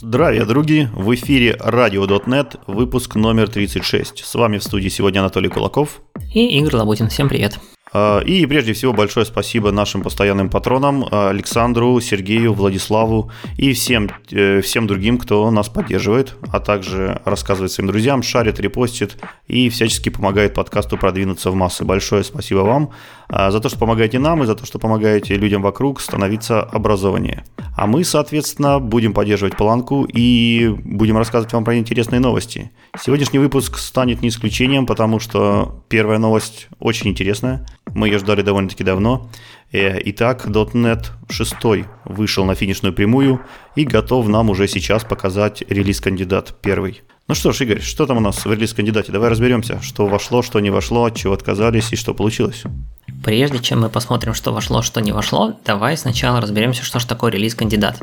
Здравия, други! В эфире Radio.net, выпуск номер 36. С вами в студии сегодня Анатолий Кулаков. И Игорь Лабутин. Всем привет. А, и прежде всего большое спасибо нашим постоянным патронам Александру, Сергею, Владиславу и всем, э, всем другим, кто нас поддерживает, а также рассказывает своим друзьям, шарит, репостит и всячески помогает подкасту продвинуться в массы. Большое спасибо вам а, за то, что помогаете нам и за то, что помогаете людям вокруг становиться образованнее. А мы, соответственно, будем поддерживать планку и будем рассказывать вам про интересные новости. Сегодняшний выпуск станет не исключением, потому что первая новость очень интересная. Мы ее ждали довольно-таки давно. Э, итак, .NET 6 вышел на финишную прямую и готов нам уже сейчас показать релиз-кандидат первый. Ну что ж, Игорь, что там у нас в релиз-кандидате? Давай разберемся, что вошло, что не вошло, от чего отказались и что получилось. Прежде чем мы посмотрим, что вошло, что не вошло, давай сначала разберемся, что же такое релиз-кандидат.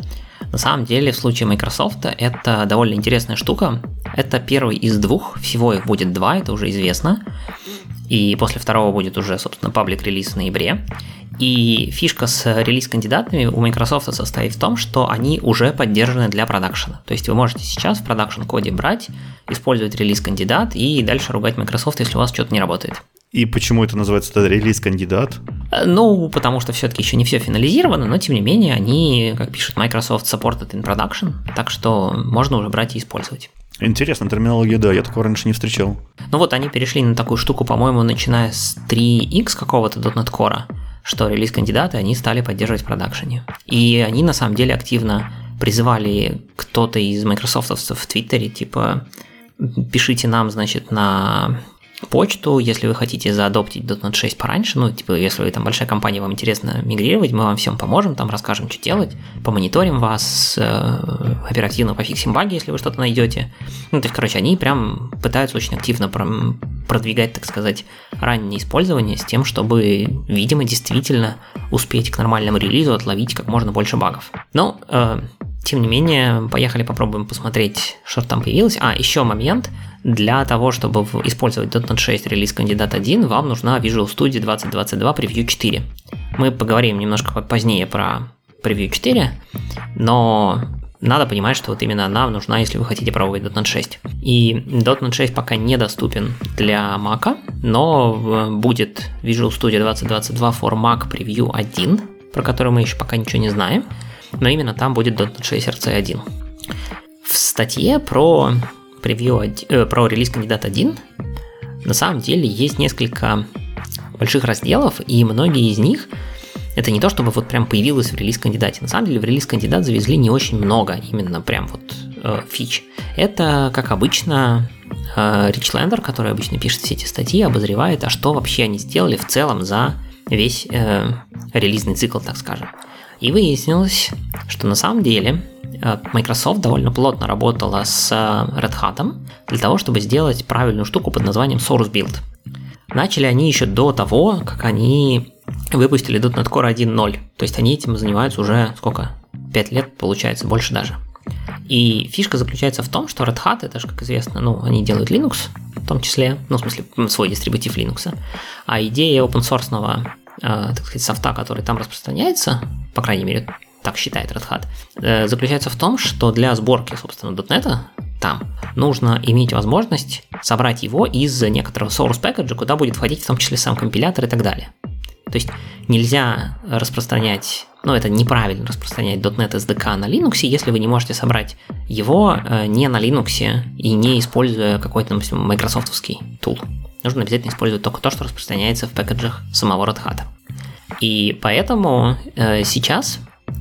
На самом деле, в случае Microsoft это довольно интересная штука. Это первый из двух, всего их будет два, это уже известно. И после второго будет уже, собственно, паблик релиз в ноябре. И фишка с релиз-кандидатами у Microsoft состоит в том, что они уже поддержаны для продакшена. То есть вы можете сейчас в продакшн-коде брать, использовать релиз-кандидат и дальше ругать Microsoft, если у вас что-то не работает. И почему это называется тогда релиз-кандидат? Э, ну, потому что все-таки еще не все финализировано, но тем не менее они, как пишет Microsoft, supported in production, так что можно уже брать и использовать. Интересная терминология, да, я такого раньше не встречал. Ну вот они перешли на такую штуку, по-моему, начиная с 3x какого-то .NET Core, что релиз-кандидаты они стали поддерживать в продакшене. И они на самом деле активно призывали кто-то из Microsoft в Твиттере, типа, пишите нам, значит, на почту, если вы хотите заадоптить .NET 6 пораньше, ну, типа, если вы там большая компания, вам интересно мигрировать, мы вам всем поможем, там расскажем, что делать, помониторим вас, э, оперативно пофиксим баги, если вы что-то найдете. Ну, то есть, короче, они прям пытаются очень активно продвигать, так сказать, раннее использование с тем, чтобы, видимо, действительно успеть к нормальному релизу отловить как можно больше багов. Но, э, тем не менее, поехали попробуем посмотреть, что там появилось. А, еще момент – для того, чтобы использовать .NET 6 релиз кандидат 1, вам нужна Visual Studio 2022 Preview 4. Мы поговорим немножко позднее про Preview 4, но надо понимать, что вот именно она нужна, если вы хотите пробовать .NET 6. И .NET 6 пока недоступен для Mac, но будет Visual Studio 2022 for Mac Preview 1, про который мы еще пока ничего не знаем, но именно там будет .NET 6 RC1. В статье про превью, э, про релиз кандидат 1 на самом деле есть несколько больших разделов, и многие из них это не то, чтобы вот прям появилось в релиз кандидате. На самом деле в релиз кандидат завезли не очень много именно прям вот э, фич. Это, как обычно, э, Лендер, который обычно пишет все эти статьи, обозревает, а что вообще они сделали в целом за весь э, релизный цикл, так скажем. И выяснилось, что на самом деле э, Microsoft довольно плотно работала с э, Red Hat для того, чтобы сделать правильную штуку под названием Source Build. Начали они еще до того, как они выпустили .NET Core 1.0. То есть они этим занимаются уже сколько? 5 лет, получается, больше даже. И фишка заключается в том, что Red Hat, это же, как известно, ну, они делают Linux, в том числе, ну, в смысле, свой дистрибутив Linux. А идея open source так сказать, софта, который там распространяется, по крайней мере, так считает Red Hat, э, заключается в том, что для сборки, собственно, .NET там нужно иметь возможность собрать его из некоторого source package, куда будет входить в том числе сам компилятор и так далее. То есть нельзя распространять, ну это неправильно распространять .NET SDK на Linux, если вы не можете собрать его э, не на Linux и не используя какой-то, допустим, майкрософтовский тул нужно обязательно использовать только то, что распространяется в пэкэджах самого Red Hat. И поэтому э, сейчас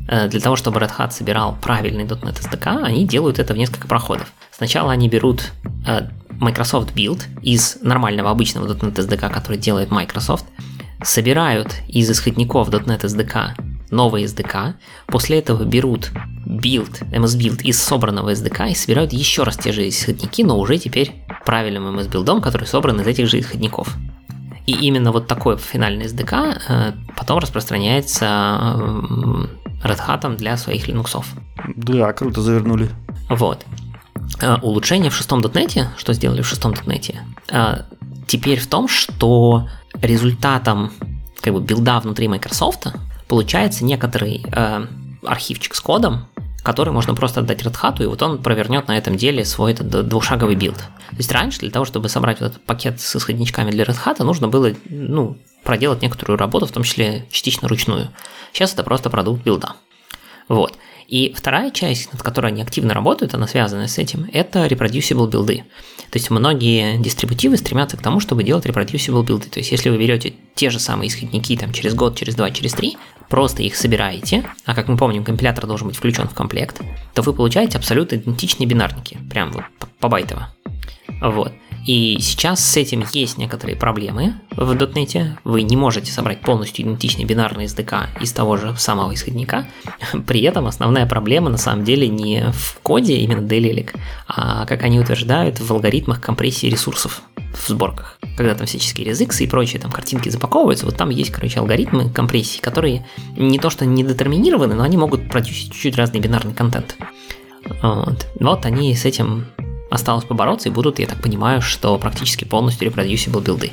э, для того, чтобы Red Hat собирал правильный .NET SDK, они делают это в несколько проходов. Сначала они берут э, Microsoft Build из нормального обычного .NET SDK, который делает Microsoft, собирают из исходников .NET SDK новый SDK, после этого берут build, MS Build из собранного SDK и собирают еще раз те же исходники, но уже теперь правильным MS Build, который собран из этих же исходников. И именно вот такой финальный SDK э, потом распространяется э, Red Hat для своих Linux. Да, круто завернули. Вот. Э, улучшение в шестом дотнете, что сделали в шестом дотнете, теперь в том, что результатом как бы билда внутри Microsoft получается некоторый архивчик с кодом, который можно просто отдать Red Hat, и вот он провернет на этом деле свой этот двухшаговый билд. То есть раньше для того, чтобы собрать вот этот пакет с исходничками для Red Hat, нужно было ну, проделать некоторую работу, в том числе частично ручную. Сейчас это просто продукт билда. Вот. И вторая часть, над которой они активно работают, она связана с этим, это reproducible билды. То есть многие дистрибутивы стремятся к тому, чтобы делать reproducible билды. То есть если вы берете те же самые исходники там, через год, через два, через три, просто их собираете, а как мы помним, компилятор должен быть включен в комплект, то вы получаете абсолютно идентичные бинарники, прям вот по байтово. Вот. И сейчас с этим есть некоторые проблемы в .NET. Вы не можете собрать полностью идентичный бинарный SDK из того же самого исходника. При этом основная проблема на самом деле не в коде именно DLL, а, как они утверждают, в алгоритмах компрессии ресурсов в сборках. Когда там всяческие резиксы и прочие там картинки запаковываются, вот там есть, короче, алгоритмы компрессии, которые не то что не детерминированы, но они могут продюсить чуть-чуть разный бинарный контент. Вот. вот они с этим осталось побороться и будут, я так понимаю, что практически полностью reproducible билды.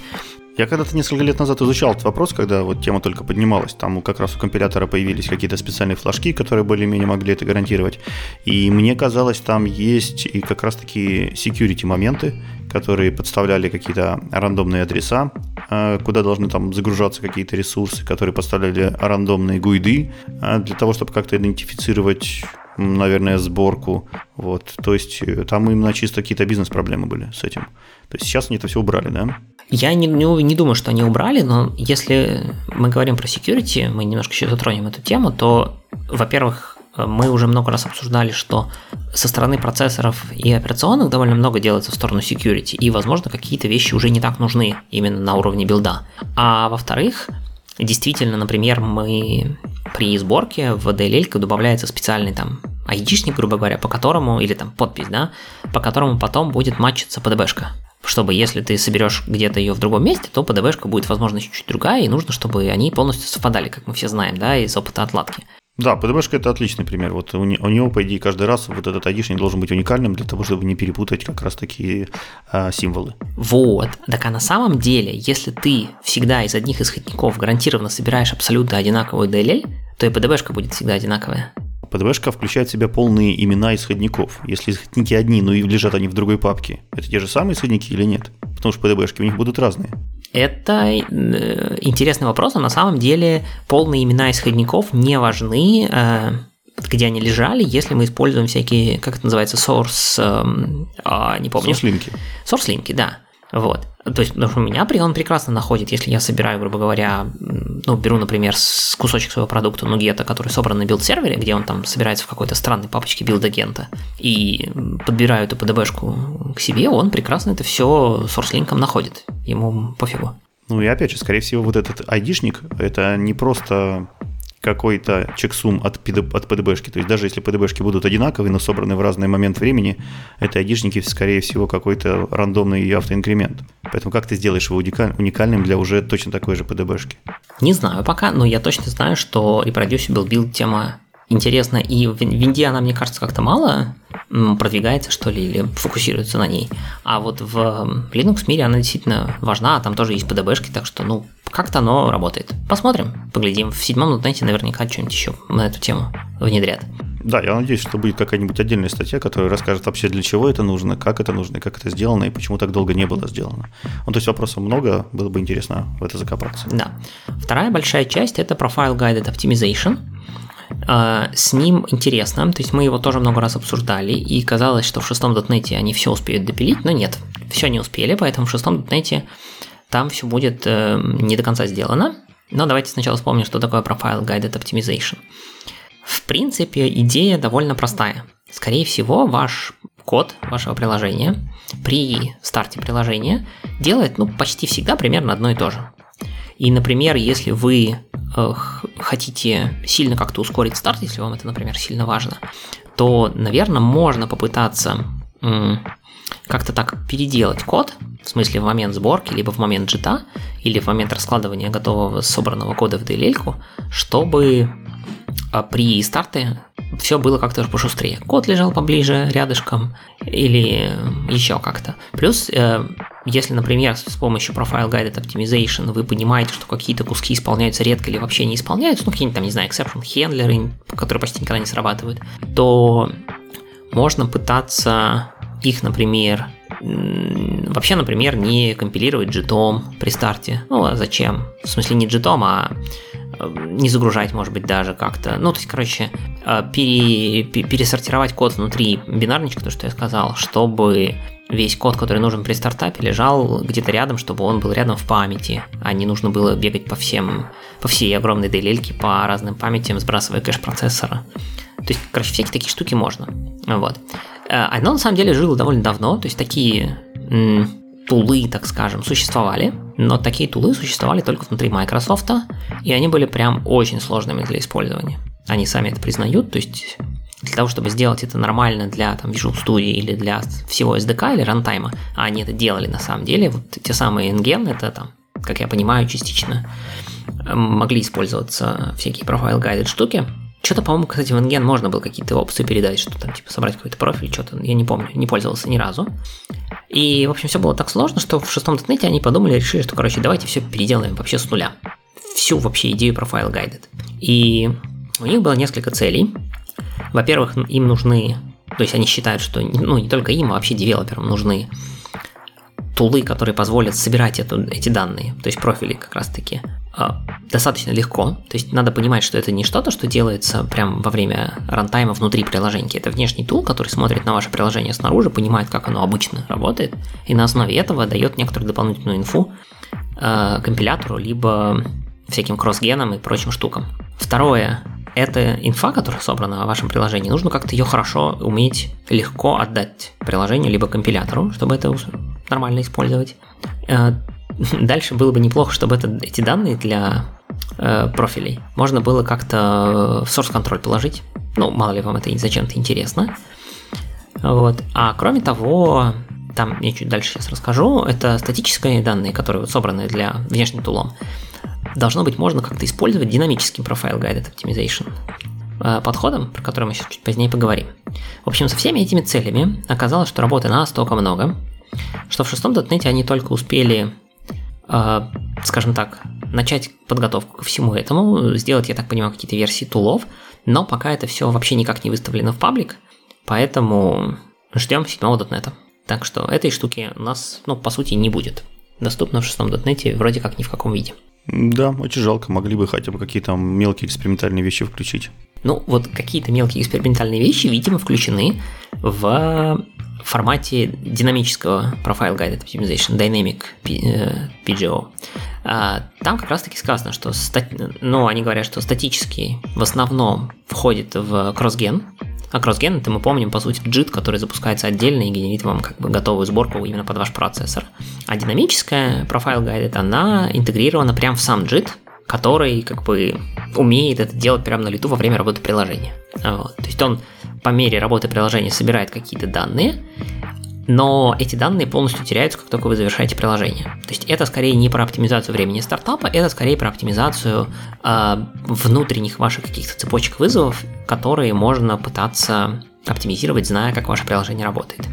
Я когда-то несколько лет назад изучал этот вопрос, когда вот тема только поднималась. Там как раз у компилятора появились какие-то специальные флажки, которые более-менее могли это гарантировать. И мне казалось, там есть и как раз таки security моменты, которые подставляли какие-то рандомные адреса, э, куда должны там загружаться какие-то ресурсы, которые подставляли рандомные гуиды э, для того, чтобы как-то идентифицировать наверное, сборку. Вот. То есть э, там именно чисто какие-то бизнес-проблемы были с этим. То есть сейчас они это все убрали, да? Я не, не, не думаю, что они убрали, но если мы говорим про security, мы немножко еще затронем эту тему, то, во-первых, мы уже много раз обсуждали, что со стороны процессоров и операционных довольно много делается в сторону security, и, возможно, какие-то вещи уже не так нужны именно на уровне билда. А во-вторых, действительно, например, мы при сборке в DLL добавляется специальный там айдишник, грубо говоря, по которому, или там подпись, да, по которому потом будет матчиться PDB-шка. Чтобы если ты соберешь где-то ее в другом месте, то PDB-шка будет, возможно, чуть-чуть другая, и нужно, чтобы они полностью совпадали, как мы все знаем, да, из опыта отладки. Да, PDB-шка это отличный пример. Вот у, не, у него, по идее, каждый раз вот этот айдишник должен быть уникальным для того, чтобы не перепутать как раз такие а, символы. Вот. Так а на самом деле, если ты всегда из одних исходников гарантированно собираешь абсолютно одинаковую DLL, то и PDB-шка будет всегда одинаковая. PDB-шка включает в себя полные имена исходников. Если исходники одни, но и лежат они в другой папке, это те же самые исходники или нет? Потому что PDB-шки у них будут разные. Это э, интересный вопрос, но на самом деле полные имена исходников не важны, э, где они лежали, если мы используем всякие, как это называется, source, э, не помню. Source-линки. Source-линки, да. Вот. То есть, потому что у меня он прекрасно находит, если я собираю, грубо говоря, ну, беру, например, кусочек своего продукта NuGet-а, который собран на билд-сервере, где он там собирается в какой-то странной папочке билд-агента, и подбираю эту PDB-шку к себе, он прекрасно это все source-линком находит. Ему пофигу. Ну и опять же, скорее всего, вот этот айдишник, это не просто какой-то checksum от, от PDB-шки. То есть даже если PDB-шки будут одинаковые, но собраны в разный момент времени, это айдишники, скорее всего, какой-то рандомный автоинкремент. Поэтому как ты сделаешь его уникальным для уже точно такой же PDB-шки? Не знаю пока, но я точно знаю, что reproducible build тема интересна, и в винде она, мне кажется, как-то мало продвигается, что ли, или фокусируется на ней. А вот в Linux мире она действительно важна, а там тоже есть PDB-шки, так что, ну, как-то оно работает. Посмотрим, поглядим. В седьмом нутнете наверняка что-нибудь еще на эту тему внедрят. Да, я надеюсь, что будет какая-нибудь отдельная статья, которая расскажет вообще, для чего это нужно, как это нужно, как это сделано и почему так долго не было сделано. Ну, то есть вопросов много, было бы интересно в это закопаться. Да. Вторая большая часть – это Profile Guided Optimization. А, с ним интересно, то есть мы его тоже много раз обсуждали, и казалось, что в шестом дотнете они все успеют допилить, но нет, все не успели, поэтому в шестом дотнете там все будет э, не до конца сделано. Но давайте сначала вспомним, что такое Profile Guided Optimization. В принципе, идея довольно простая. Скорее всего, ваш код вашего приложения при старте приложения делает ну, почти всегда примерно одно и то же. И, например, если вы э, хотите сильно как-то ускорить старт, если вам это, например, сильно важно, то, наверное, можно попытаться как-то так переделать код, в смысле в момент сборки, либо в момент джита, или в момент раскладывания готового собранного кода в DLL, чтобы а, при старте все было как-то пошустрее. Код лежал поближе, рядышком, или еще как-то. Плюс э, если, например, с помощью Profile Guided Optimization вы понимаете, что какие-то куски исполняются редко или вообще не исполняются, ну, какие-нибудь там, не знаю, exception хендлеры, которые почти никогда не срабатывают, то можно пытаться их, например, вообще, например, не компилировать JITOM при старте. Ну, а зачем? В смысле не JITOM, а э, не загружать, может быть, даже как-то. Ну, то есть, короче, э, пере, пересортировать код внутри бинарничка, то, что я сказал, чтобы весь код, который нужен при стартапе, лежал где-то рядом, чтобы он был рядом в памяти, а не нужно было бегать по всем, по всей огромной DLL по разным памятям, сбрасывая кэш процессора. То есть, короче, всякие такие штуки можно. Вот. Э, оно на самом деле жило довольно давно, то есть такие тулы, так скажем, существовали, но такие тулы существовали только внутри Microsoft, и они были прям очень сложными для использования. Они сами это признают, то есть для того, чтобы сделать это нормально для там, Visual Studio или для всего SDK или рантайма, а они это делали на самом деле, вот те самые NGen, это там, как я понимаю, частично могли использоваться всякие profile guided штуки, что-то, по-моему, кстати, в NGen можно было какие-то опции передать, что там, типа, собрать какой-то профиль, что-то, я не помню, не пользовался ни разу. И, в общем, все было так сложно, что в шестом тетнете они подумали, решили, что, короче, давайте все переделаем вообще с нуля. Всю вообще идею профайл guided. И у них было несколько целей. Во-первых, им нужны, то есть они считают, что, ну, не только им, а вообще девелоперам нужны тулы, которые позволят собирать эту, эти данные, то есть профили как раз-таки, достаточно легко. То есть надо понимать, что это не что-то, что делается прямо во время рантайма внутри приложения. Это внешний тул, который смотрит на ваше приложение снаружи, понимает, как оно обычно работает, и на основе этого дает некоторую дополнительную инфу э, компилятору, либо всяким кросс-генам и прочим штукам. Второе, это инфа, которая собрана в вашем приложении, нужно как-то ее хорошо уметь легко отдать приложению, либо компилятору, чтобы это нормально использовать. Дальше было бы неплохо, чтобы это, эти данные для э, профилей можно было как-то в source control положить. Ну, мало ли вам это зачем-то интересно. Вот. А кроме того, там я чуть дальше сейчас расскажу, это статические данные, которые вот собраны для внешним тулом. Должно быть можно как-то использовать динамический профайл Guided Optimization э, подходом, про который мы сейчас чуть позднее поговорим. В общем, со всеми этими целями оказалось, что работы настолько много, что в шестом дотнете они только успели, скажем так, начать подготовку ко всему этому, сделать, я так понимаю, какие-то версии тулов, но пока это все вообще никак не выставлено в паблик, поэтому ждем седьмого дотнета. Так что этой штуки у нас, ну, по сути, не будет. Доступно в шестом дотнете вроде как ни в каком виде. Да, очень жалко, могли бы хотя бы какие-то мелкие экспериментальные вещи включить. Ну, вот какие-то мелкие экспериментальные вещи, видимо, включены в формате динамического Profile Guided Optimization, Dynamic PGO. Э, а, там как раз таки сказано, что стати... ну, они говорят, что статический в основном входит в CrossGen, а CrossGen это мы помним, по сути, JIT, который запускается отдельно и генерит вам как бы готовую сборку именно под ваш процессор. А динамическая Profile Guided, она интегрирована прямо в сам JIT, который как бы умеет это делать прямо на лету во время работы приложения. Вот. То есть он по мере работы приложения собирает какие-то данные, но эти данные полностью теряются, как только вы завершаете приложение. То есть это скорее не про оптимизацию времени стартапа, это скорее про оптимизацию э, внутренних ваших каких-то цепочек вызовов, которые можно пытаться оптимизировать, зная, как ваше приложение работает.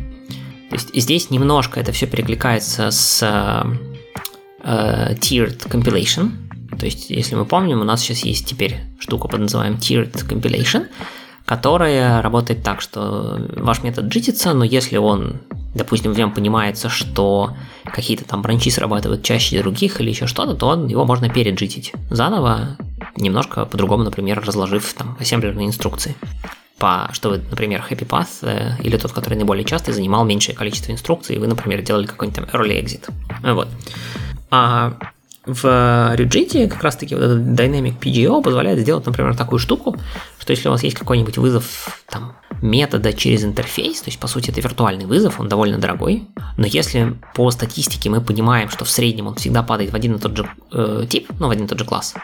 То есть здесь немножко это все перекликается с э, tiered compilation. То есть, если мы помним, у нас сейчас есть теперь штука под называем tiered compilation, которая работает так, что ваш метод джитится, но если он, допустим, в нем понимается, что какие-то там бранчи срабатывают чаще других или еще что-то, то он, его можно переджитить заново, немножко по-другому, например, разложив там ассемблерные инструкции. По, что вы, например, Happy Path э, или тот, который наиболее часто занимал меньшее количество инструкций, и вы, например, делали какой-нибудь там early exit. Вот. А в Rigid как раз-таки вот этот Dynamic PGO позволяет сделать, например, такую штуку, что если у вас есть какой-нибудь вызов там, метода через интерфейс, то есть, по сути, это виртуальный вызов, он довольно дорогой, но если по статистике мы понимаем, что в среднем он всегда падает в один и тот же э, тип, ну, в один и тот же класс,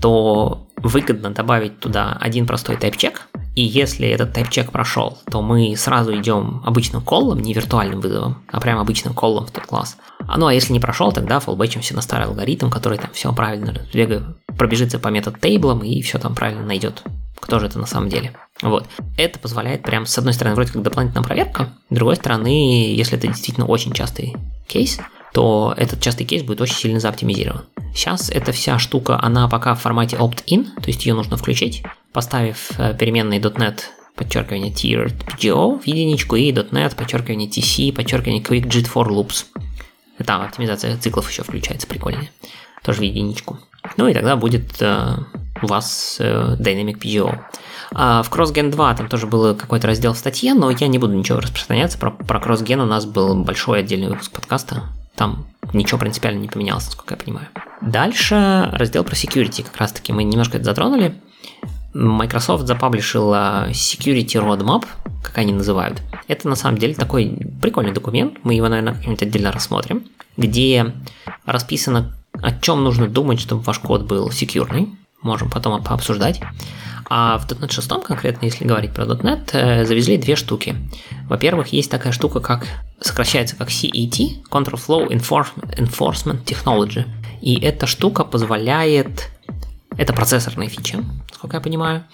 то выгодно добавить туда один простой тайп-чек, и если этот тайп-чек прошел, то мы сразу идем обычным коллом, не виртуальным вызовом, а прям обычным коллом в тот класс. А ну а если не прошел, тогда фоллбэчимся на старый алгоритм, который там все правильно пробежится по метод тейблам и все там правильно найдет кто же это на самом деле. Вот. Это позволяет прям, с одной стороны, вроде как дополнительная проверка, с другой стороны, если это действительно очень частый кейс, то этот частый кейс будет очень сильно заоптимизирован. Сейчас эта вся штука, она пока в формате opt-in, то есть ее нужно включить, поставив э, переменные .NET подчеркивание tier PGO в единичку и .NET подчеркивание TC подчеркивание quick JIT for loops. Там оптимизация циклов еще включается, прикольнее. Тоже в единичку. Ну и тогда будет э, у вас э, Dynamic PGO. А в CrossGen 2 там тоже был какой-то раздел в статье, но я не буду ничего распространяться. Про, про CrossGen у нас был большой отдельный выпуск подкаста. Там ничего принципиально не поменялось, насколько я понимаю. Дальше раздел про security. Как раз таки мы немножко это затронули. Microsoft запаблишила Security Roadmap, как они называют. Это на самом деле такой прикольный документ, мы его, наверное, как-нибудь отдельно рассмотрим, где расписано, о чем нужно думать, чтобы ваш код был секьюрный. Можем потом пообсуждать. А в .NET 6 конкретно, если говорить про .NET, э, завезли две штуки. Во-первых, есть такая штука, как сокращается как CET, Control Flow Enforcement Technology. И эта штука позволяет это процессорная фича, сколько я понимаю,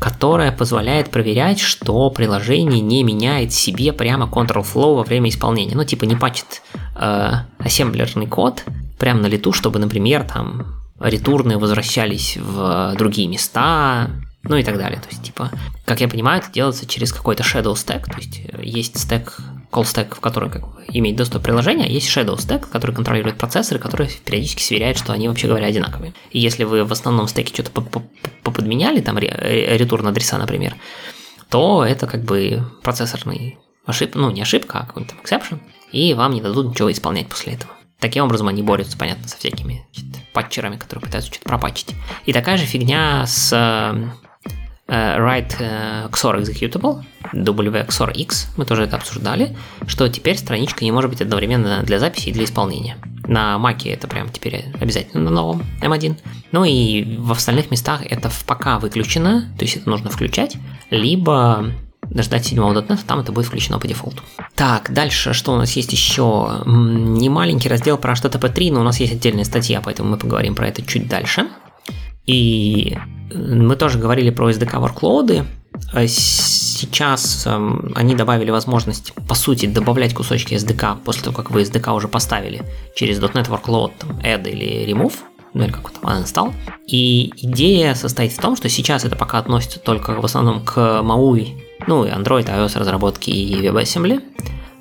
которая позволяет проверять, что приложение не меняет себе прямо control flow во время исполнения. Ну, типа не пачет э, ассемблерный код прямо на лету, чтобы, например, там ретурны возвращались в другие места, ну и так далее. То есть, типа, как я понимаю, это делается через какой-то shadow stack, то есть э, есть стек call stack, в который как бы, имеет доступ к приложению, а есть shadow stack, который контролирует процессоры, который периодически сверяет, что они, вообще говоря, одинаковые. И если вы в основном стеке что-то поподменяли, там ретурн адреса, например, то это как бы процессорный ошибка, ну не ошибка, а какой-то exception, и вам не дадут ничего исполнять после этого. Таким образом они борются, понятно, со всякими значит, патчерами, которые пытаются что-то пропатчить. И такая же фигня с Э, write э, XOR executable, WXOR-X, мы тоже это обсуждали, что теперь страничка не может быть одновременно для записи и для исполнения. На Mac это прям теперь обязательно на новом M1. Ну и в остальных местах это пока выключено, то есть это нужно включать, либо ждать 7.NET, там это будет включено по дефолту. Так, дальше, что у нас есть еще? Не маленький раздел про HTTP 3, но у нас есть отдельная статья, поэтому мы поговорим про это чуть дальше. И мы тоже говорили про SDK workload. А сейчас эм, они добавили возможность, по сути, добавлять кусочки SDK после того, как вы SDK уже поставили через .NET Workload, там, add или remove, ну или как то uninstall. И идея состоит в том, что сейчас это пока относится только в основном к MAUI, ну и Android, iOS разработки и WebAssembly,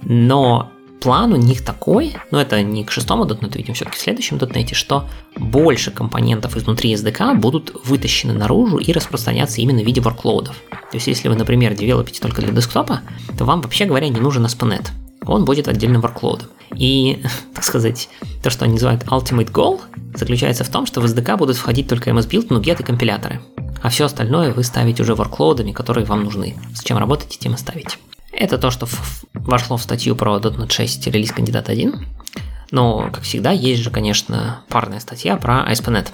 но план у них такой, но это не к шестому .NET, видим все-таки в следующем .NET, что больше компонентов изнутри SDK будут вытащены наружу и распространяться именно в виде workloadов. То есть, если вы, например, девелопите только для десктопа, то вам, вообще говоря, не нужен ASP.NET. Он будет отдельным workload. И, так сказать, то, что они называют Ultimate Goal, заключается в том, что в SDK будут входить только MS-Build, NuGet и компиляторы. А все остальное вы ставите уже workloadами, которые вам нужны. С чем работаете, тем и ставите. Это то, что вошло в статью про .NET 6 релиз кандидат 1. Но, как всегда, есть же, конечно, парная статья про ASP.NET.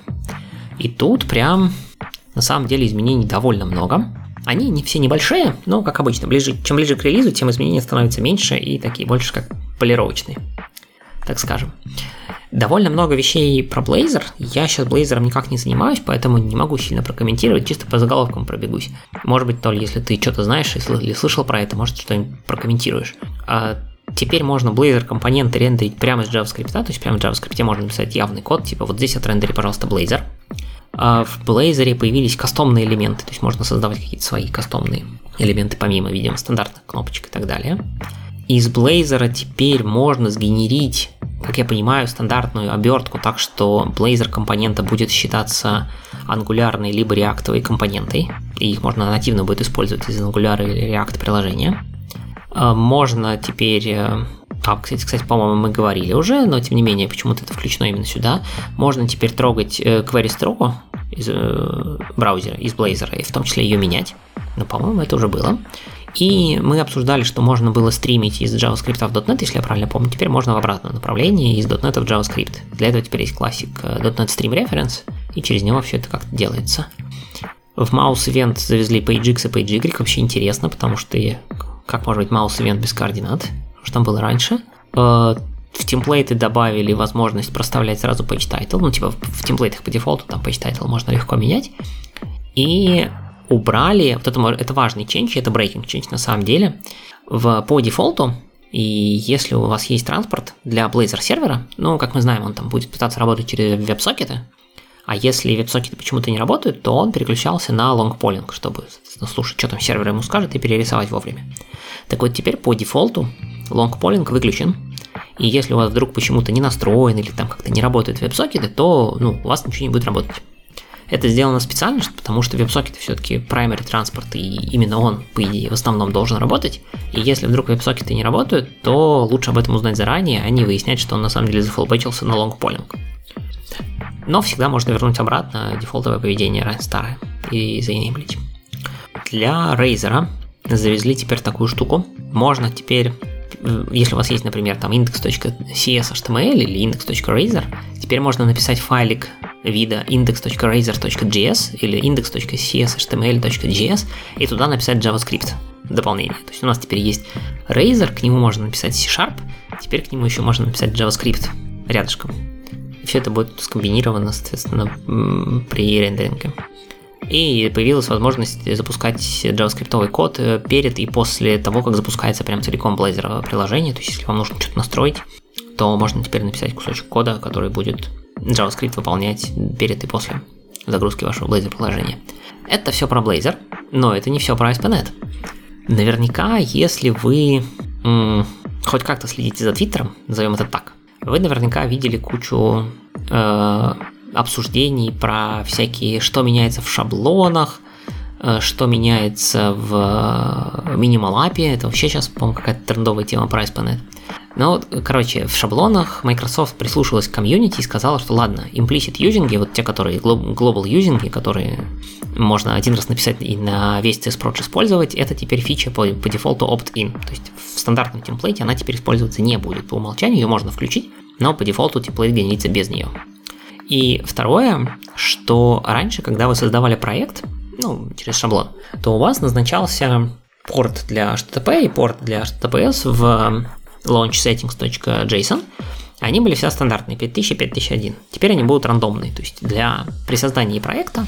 И тут прям, на самом деле, изменений довольно много. Они не все небольшие, но, как обычно, ближе, чем ближе к релизу, тем изменения становятся меньше и такие больше как полировочные, так скажем. Довольно много вещей про Blazor. Я сейчас Blazor никак не занимаюсь, поэтому не могу сильно прокомментировать, чисто по заголовкам пробегусь. Может быть, Толь, если ты что-то знаешь или слышал про это, может, что-нибудь прокомментируешь. А Теперь можно Blazor компоненты рендерить прямо из JavaScript, то есть прямо в JavaScript можно написать явный код, типа вот здесь отрендери, пожалуйста, Blazor. А в Blazor появились кастомные элементы, то есть можно создавать какие-то свои кастомные элементы помимо, видимо, стандартных кнопочек и так далее. Из Blazor теперь можно сгенерить как я понимаю, стандартную обертку так, что Blazor компонента будет считаться ангулярной либо реактовой компонентой, и их можно нативно будет использовать из Angular или React приложения. А, можно теперь э, а, кстати, кстати, по-моему, мы говорили уже, но тем не менее, почему-то это включено именно сюда. Можно теперь трогать э, query строго из э, браузера, из Blazor, и в том числе ее менять. Но, по-моему, это уже было. И мы обсуждали, что можно было стримить из JavaScript в .NET, если я правильно помню. Теперь можно в обратном направлении из .NET в JavaScript. Для этого теперь есть классик э, .NET Stream Reference, и через него все это как-то делается. В Mouse Event завезли PageX и PageY. Вообще интересно, потому что как может быть Mouse Event без координат? Что там было раньше? Э, в темплейты добавили возможность проставлять сразу page title. Ну, типа в темплейтах по дефолту там page title можно легко менять. И убрали, вот это, это важный change, это breaking change на самом деле, в, по дефолту, и если у вас есть транспорт для Blazor сервера, ну, как мы знаем, он там будет пытаться работать через веб-сокеты, а если веб-сокеты почему-то не работают, то он переключался на лонгполинг, чтобы слушать, что там сервер ему скажет, и перерисовать вовремя. Так вот, теперь по дефолту лонгполинг выключен, и если у вас вдруг почему-то не настроен или там как-то не работают веб-сокеты, то ну, у вас ничего не будет работать. Это сделано специально, потому что веб-сокеты все-таки primary транспорт, и именно он, по идее, в основном должен работать. И если вдруг веб-сокеты не работают, то лучше об этом узнать заранее, а не выяснять, что он на самом деле зафолбачился на лонгполинг. Но всегда можно вернуть обратно дефолтовое поведение старое и заенеблить. Для Razer завезли теперь такую штуку. Можно теперь если у вас есть, например, там index.cs.html или index.razor, теперь можно написать файлик вида index.razor.js или index.cs.html.js и туда написать JavaScript дополнение. То есть у нас теперь есть Razor, к нему можно написать C-Sharp, теперь к нему еще можно написать JavaScript рядышком. И все это будет скомбинировано, соответственно, при рендеринге. И появилась возможность запускать JavaScript код э, перед и после того, как запускается прям целиком Blazor приложение. То есть, если вам нужно что-то настроить, то можно теперь написать кусочек кода, который будет JavaScript выполнять перед и после загрузки вашего Blazor приложения. Это все про Blazor, но это не все про ASP.NET. Наверняка, если вы м- хоть как-то следите за Твиттером, назовем это так, вы наверняка видели кучу э, обсуждений про всякие, что меняется в шаблонах, э, что меняется в минималапе. Это вообще сейчас, по-моему, какая-то трендовая тема ASP.NET. Но, короче, в шаблонах Microsoft прислушалась к комьюнити и сказала, что ладно, implicit юзинги, вот те, которые global юзинги, которые можно один раз написать и на весь CSProj использовать, это теперь фича по, по дефолту opt-in. То есть в стандартном темплейте она теперь использоваться не будет. По умолчанию ее можно включить, но по дефолту темплейт генерится без нее. И второе, что раньше, когда вы создавали проект, ну, через шаблон, то у вас назначался порт для HTTP и порт для HTTPS в launchsettings.json. Они были все стандартные, 5000 и 5001. Теперь они будут рандомные, то есть для, при создании проекта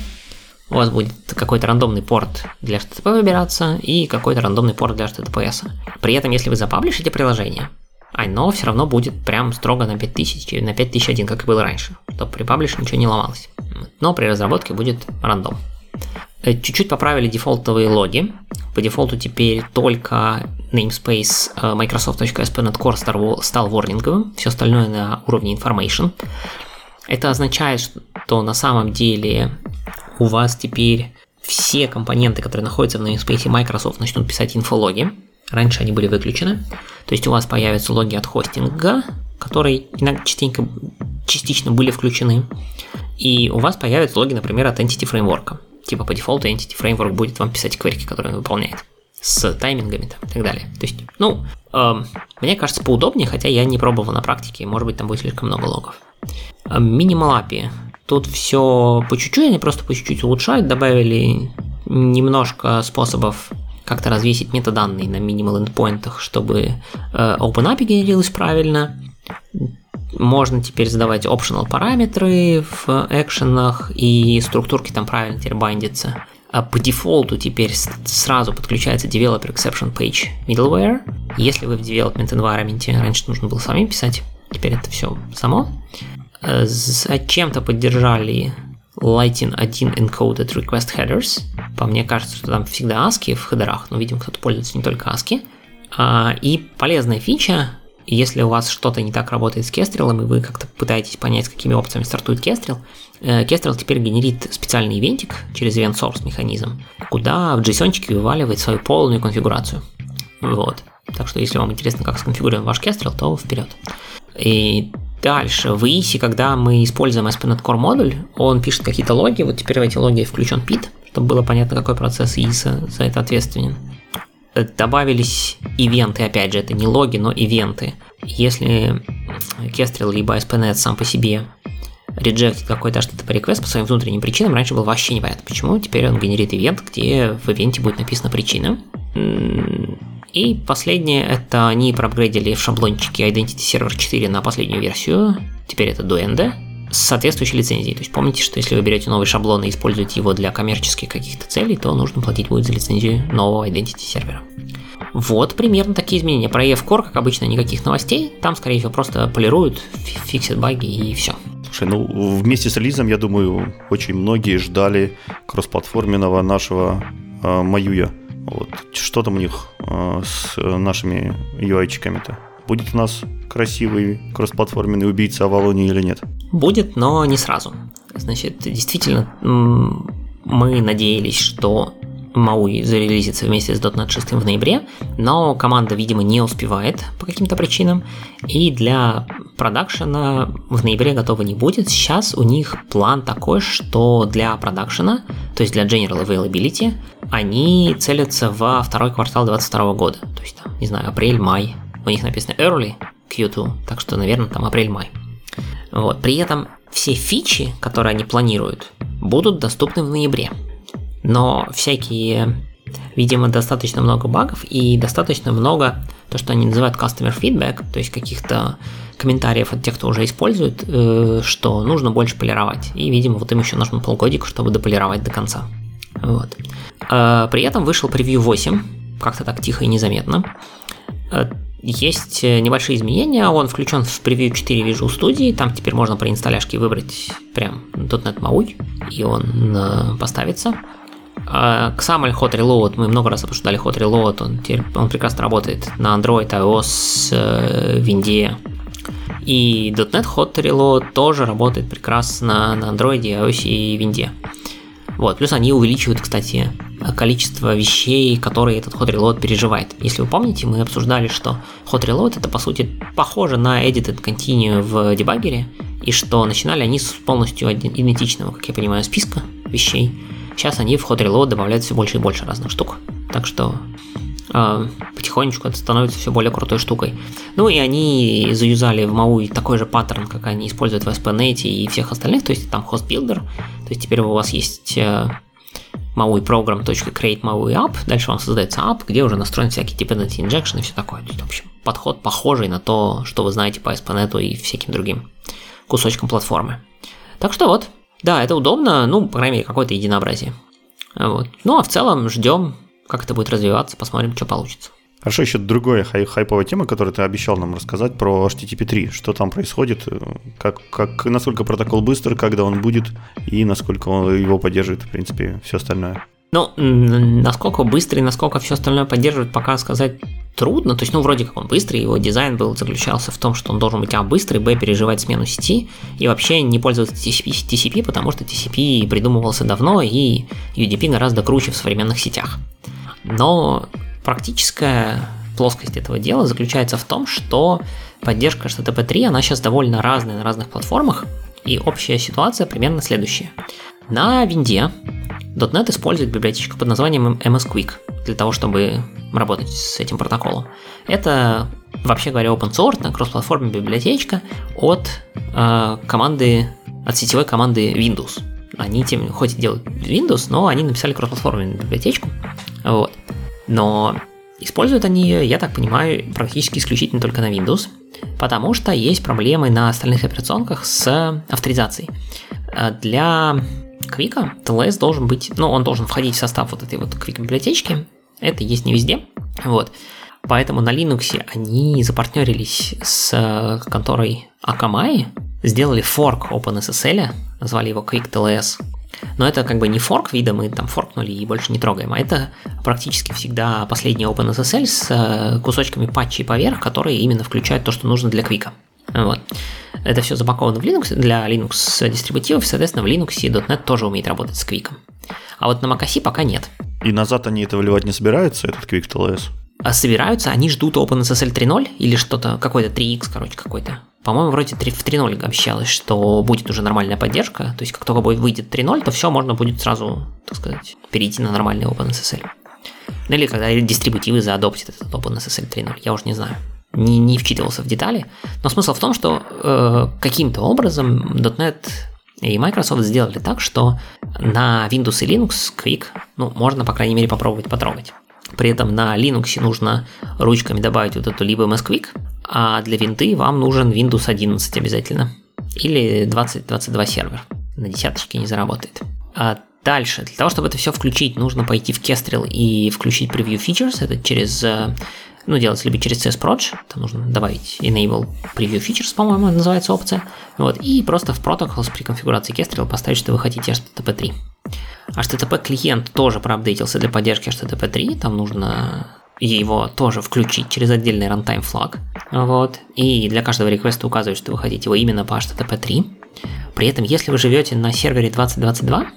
у вас будет какой-то рандомный порт для HTTP выбираться и какой-то рандомный порт для HTTPS. При этом, если вы запаблишите приложение, оно все равно будет прям строго на 5000, на 5001, как и было раньше, чтобы при паблише ничего не ломалось. Но при разработке будет рандом. Э, чуть-чуть поправили дефолтовые логи. По дефолту теперь только namespace э, microsoft.sp.net core стал ворнинговым, все остальное на уровне information. Это означает, что на самом деле у вас теперь все компоненты, которые находятся в namespace Microsoft, начнут писать инфологи. Раньше они были выключены. То есть у вас появятся логи от хостинга, которые иногда частенько, частично были включены. И у вас появятся логи, например, от Entity Framework. Типа по дефолту Entity Framework будет вам писать кверки, которые он выполняет. С таймингами там, и так далее. То есть, ну, э, мне кажется, поудобнее, хотя я не пробовал на практике, может быть, там будет слишком много логов. Э, Minimal API. Тут все по чуть-чуть, они просто по чуть-чуть улучшают, добавили немножко способов как-то развесить метаданные на minimal endpointах, чтобы э, OpenAPI генерилось правильно. Можно теперь задавать optional параметры в экшенах, и структурки там правильно теперь бандятся. А по дефолту теперь сразу подключается Developer Exception Page Middleware. Если вы в Development Environment, раньше нужно было самим писать, теперь это все само. Э, зачем-то поддержали Lighting 1 Encoded Request Headers. По мне кажется, что там всегда ASCII в хедерах, но, видимо, кто-то пользуется не только ASCII. А, и полезная фича, если у вас что-то не так работает с Kestrel, и вы как-то пытаетесь понять, с какими опциями стартует Kestrel, Kestrel теперь генерит специальный ивентик через event source механизм, куда в JSON вываливает свою полную конфигурацию. Вот. Так что, если вам интересно, как сконфигурирован ваш Kestrel, то вперед. И Дальше, в ISI, когда мы используем ASP.NET Core модуль, он пишет какие-то логи, вот теперь в эти логи включен PIT, чтобы было понятно, какой процесс ISA за это ответственен. Добавились ивенты, опять же, это не логи, но ивенты. Если Kestrel либо ASP.NET сам по себе реджектит какой-то HTTP request по своим внутренним причинам, раньше было вообще непонятно почему, теперь он генерит ивент, где в ивенте будет написана причина. И последнее, это они проапгрейдили в шаблончике Identity Server 4 на последнюю версию. Теперь это Duende. с соответствующей лицензией. То есть помните, что если вы берете новый шаблон и используете его для коммерческих каких-то целей, то нужно платить будет за лицензию нового Identity сервера. Вот примерно такие изменения. Про EF Core, как обычно, никаких новостей. Там, скорее всего, просто полируют, фиксят баги и все. Слушай, ну вместе с релизом, я думаю, очень многие ждали кроссплатформенного нашего э, Маюя. Вот. Что там у них э, с нашими UI-чиками-то? Будет у нас красивый кроссплатформенный убийца Авалони или нет? Будет, но не сразу. Значит, действительно, мы надеялись, что Мауи зарелизится вместе с .NET 6 в ноябре, но команда, видимо, не успевает по каким-то причинам, и для продакшена в ноябре готова не будет. Сейчас у них план такой, что для продакшена, то есть для General Availability, они целятся во второй квартал 2022 года, то есть там, не знаю, апрель-май. У них написано early Q2, так что, наверное, там апрель-май. Вот. При этом все фичи, которые они планируют, будут доступны в ноябре но всякие, видимо, достаточно много багов и достаточно много то, что они называют customer feedback, то есть каких-то комментариев от тех, кто уже использует, э, что нужно больше полировать. И, видимо, вот им еще нужно полгодика, чтобы дополировать до конца. Вот. Э, при этом вышел превью 8, как-то так тихо и незаметно. Э, есть небольшие изменения, он включен в превью 4 Visual Studio, там теперь можно при инсталляшке выбрать прям .NET MAUI, и он поставится. А, к XAML Hot Reload, мы много раз обсуждали Hot Reload, он, теперь, он прекрасно работает на Android, iOS, э, Винде. И .NET Hot Reload тоже работает прекрасно на Android, iOS и Винде. Вот, плюс они увеличивают, кстати, количество вещей, которые этот Hot Reload переживает. Если вы помните, мы обсуждали, что Hot Reload это по сути похоже на Edited Continue в дебаггере, и что начинали они с полностью идентичного, как я понимаю, списка вещей, Сейчас они в Hot Reload добавляют все больше и больше разных штук. Так что э, потихонечку это становится все более крутой штукой. Ну и они заюзали в MAUI такой же паттерн, как они используют в SPNet и всех остальных, то есть там host builder, то есть теперь у вас есть э, MAUI program.create MAUI app, дальше вам создается app, где уже настроен всякий dependency injection и все такое. То есть, в общем, подход похожий на то, что вы знаете по SPNet и всяким другим кусочкам платформы. Так что вот, да, это удобно, ну, по крайней мере, какое-то единообразие. Вот. Ну, а в целом ждем, как это будет развиваться, посмотрим, что получится. Хорошо, еще другая хай хайповая тема, которую ты обещал нам рассказать про HTTP 3. Что там происходит, как, как, насколько протокол быстр, когда он будет и насколько он его поддерживает, в принципе, все остальное. Ну, насколько быстрый, насколько все остальное поддерживает, пока сказать трудно. То есть, ну, вроде как он быстрый, его дизайн был заключался в том, что он должен быть а быстрый, б переживать смену сети и вообще не пользоваться TCP, TCP, потому что TCP придумывался давно и UDP гораздо круче в современных сетях. Но практическая плоскость этого дела заключается в том, что поддержка HTTP 3, она сейчас довольно разная на разных платформах, и общая ситуация примерно следующая. На винде .NET использует библиотечку под названием MS Quick для того, чтобы работать с этим протоколом. Это, вообще говоря, open source, кроссплатформенная библиотечка от э, команды, от сетевой команды Windows. Они тем, хоть и делают Windows, но они написали кроссплатформенную библиотечку. Вот. Но используют они ее, я так понимаю, практически исключительно только на Windows, потому что есть проблемы на остальных операционках с авторизацией. Э, для Квика, TLS должен быть, ну, он должен входить в состав вот этой вот Quick библиотечки. Это есть не везде. Вот. Поэтому на Linux они запартнерились с конторой Akamai, сделали форк OpenSSL, назвали его Quick TLS. Но это как бы не форк вида, мы там форкнули и больше не трогаем, а это практически всегда последний OpenSSL с э, кусочками патчей поверх, которые именно включают то, что нужно для Квика. Вот. Это все запаковано в Linux для Linux дистрибутивов, и, соответственно, в Linux и .NET тоже умеет работать с Quick. А вот на macOS пока нет. И назад они это выливать не собираются, этот Quick TLS? А собираются, они ждут OpenSSL 3.0 или что-то, какой-то 3x, короче, какой-то. По-моему, вроде 3, в 3.0 обещалось, что будет уже нормальная поддержка. То есть, как только будет выйдет 3.0, то все, можно будет сразу, так сказать, перейти на нормальный OpenSSL. Ну или когда дистрибутивы заадоптят этот OpenSSL 3.0, я уже не знаю не, не вчитывался в детали, но смысл в том, что э, каким-то образом .NET и Microsoft сделали так, что на Windows и Linux Quick, ну, можно, по крайней мере, попробовать потрогать. При этом на Linux нужно ручками добавить вот эту либо MS Quick, а для винты вам нужен Windows 11 обязательно. или 2022 сервер. На десяточке не заработает. А дальше, для того, чтобы это все включить, нужно пойти в Kestrel и включить Preview Features. Это через э, ну, делать либо через CSProj, там нужно добавить Enable Preview Features, по-моему, называется опция, вот, и просто в Protocols при конфигурации Kestrel поставить, что вы хотите HTTP 3. HTTP клиент тоже проапдейтился для поддержки HTTP 3, там нужно его тоже включить через отдельный runtime флаг. Вот. И для каждого реквеста указывать, что вы хотите его именно по HTTP 3. При этом, если вы живете на сервере 2022,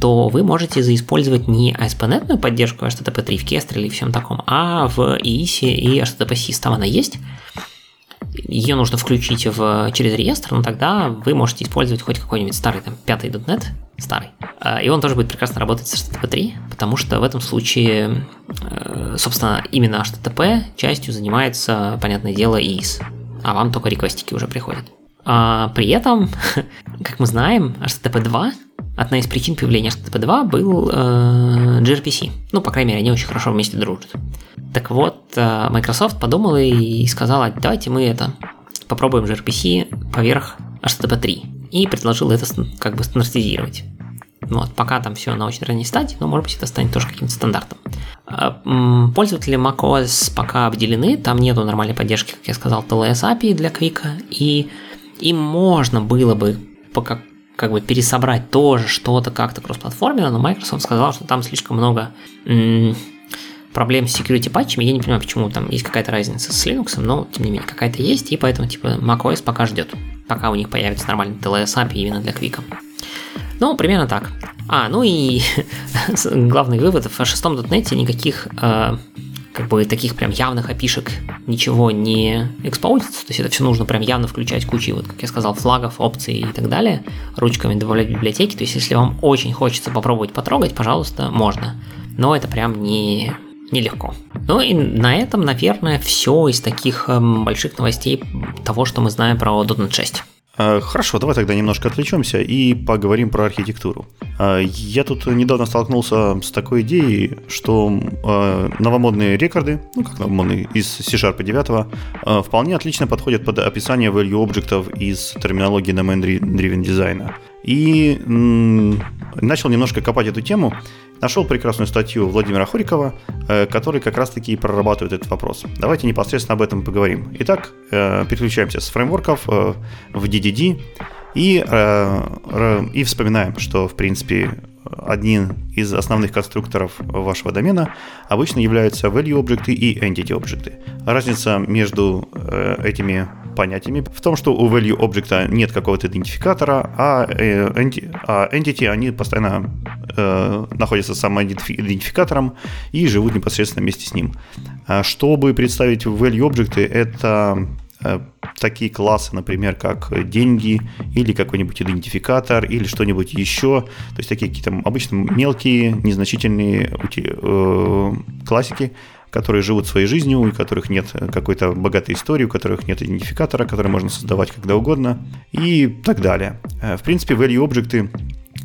то вы можете заиспользовать не ASP.NET поддержку HTTP 3 в Kestrel и всем таком, а в EIS и HTTP SYS. Там она есть. Ее нужно включить в, через реестр, но тогда вы можете использовать хоть какой-нибудь старый, там, пятый .NET, старый. А, и он тоже будет прекрасно работать с HTTP 3, потому что в этом случае, э, собственно, именно HTTP частью занимается, понятное дело, EIS, а вам только реквестики уже приходят. А при этом, как мы знаем, HTTP 2 одна из причин появления HTTP 2 был э, gRPC. Ну, по крайней мере, они очень хорошо вместе дружат. Так вот, э, Microsoft подумала и сказала, давайте мы это попробуем gRPC поверх HTTP 3. И предложила это как бы стандартизировать. Вот, пока там все на очень ранней стадии, но может быть это станет тоже каким-то стандартом. А, пользователи macOS пока обделены, там нету нормальной поддержки, как я сказал, TLS API для Quick, и им можно было бы по как как бы пересобрать тоже что-то как-то кроссплатформенно, но Microsoft сказал, что там слишком много м- проблем с security патчами. Я не понимаю, почему там есть какая-то разница с Linux, но тем не менее какая-то есть, и поэтому типа macOS пока ждет, пока у них появится нормальный TLS API именно для Quick. Ну, примерно так. А, ну и главный вывод, в шестом .NET никаких э, как бы таких прям явных опишек ничего не экспоузится, то есть это все нужно прям явно включать кучей, вот как я сказал, флагов, опций и так далее, ручками добавлять в библиотеки, то есть если вам очень хочется попробовать потрогать, пожалуйста, можно, но это прям не нелегко. Ну и на этом, наверное, все из таких эм, больших новостей того, что мы знаем про .NET 6. Э, хорошо, давай тогда немножко отвлечемся и поговорим про архитектуру. Э, я тут недавно столкнулся с такой идеей, что э, новомодные рекорды, ну как новомодные, из C-Sharp 9, вполне отлично подходят под описание value объектов из терминологии domain-driven дизайна. И начал немножко копать эту тему, нашел прекрасную статью Владимира Хорикова, который как раз-таки и прорабатывает этот вопрос. Давайте непосредственно об этом поговорим. Итак, переключаемся с фреймворков в DDD и, и вспоминаем, что, в принципе, один из основных конструкторов вашего домена обычно являются value объекты и entity объекты. Разница между этими понятиями в том, что у value объекта нет какого-то идентификатора, а, э, а entity, они постоянно э, находятся самоидентификатором и живут непосредственно вместе с ним. А чтобы представить value объекты, это э, такие классы, например, как деньги или какой-нибудь идентификатор или что-нибудь еще. То есть такие какие-то обычно мелкие, незначительные э, классики, которые живут своей жизнью, у которых нет какой-то богатой истории, у которых нет идентификатора, который можно создавать когда угодно и так далее. Э, в принципе, value объекты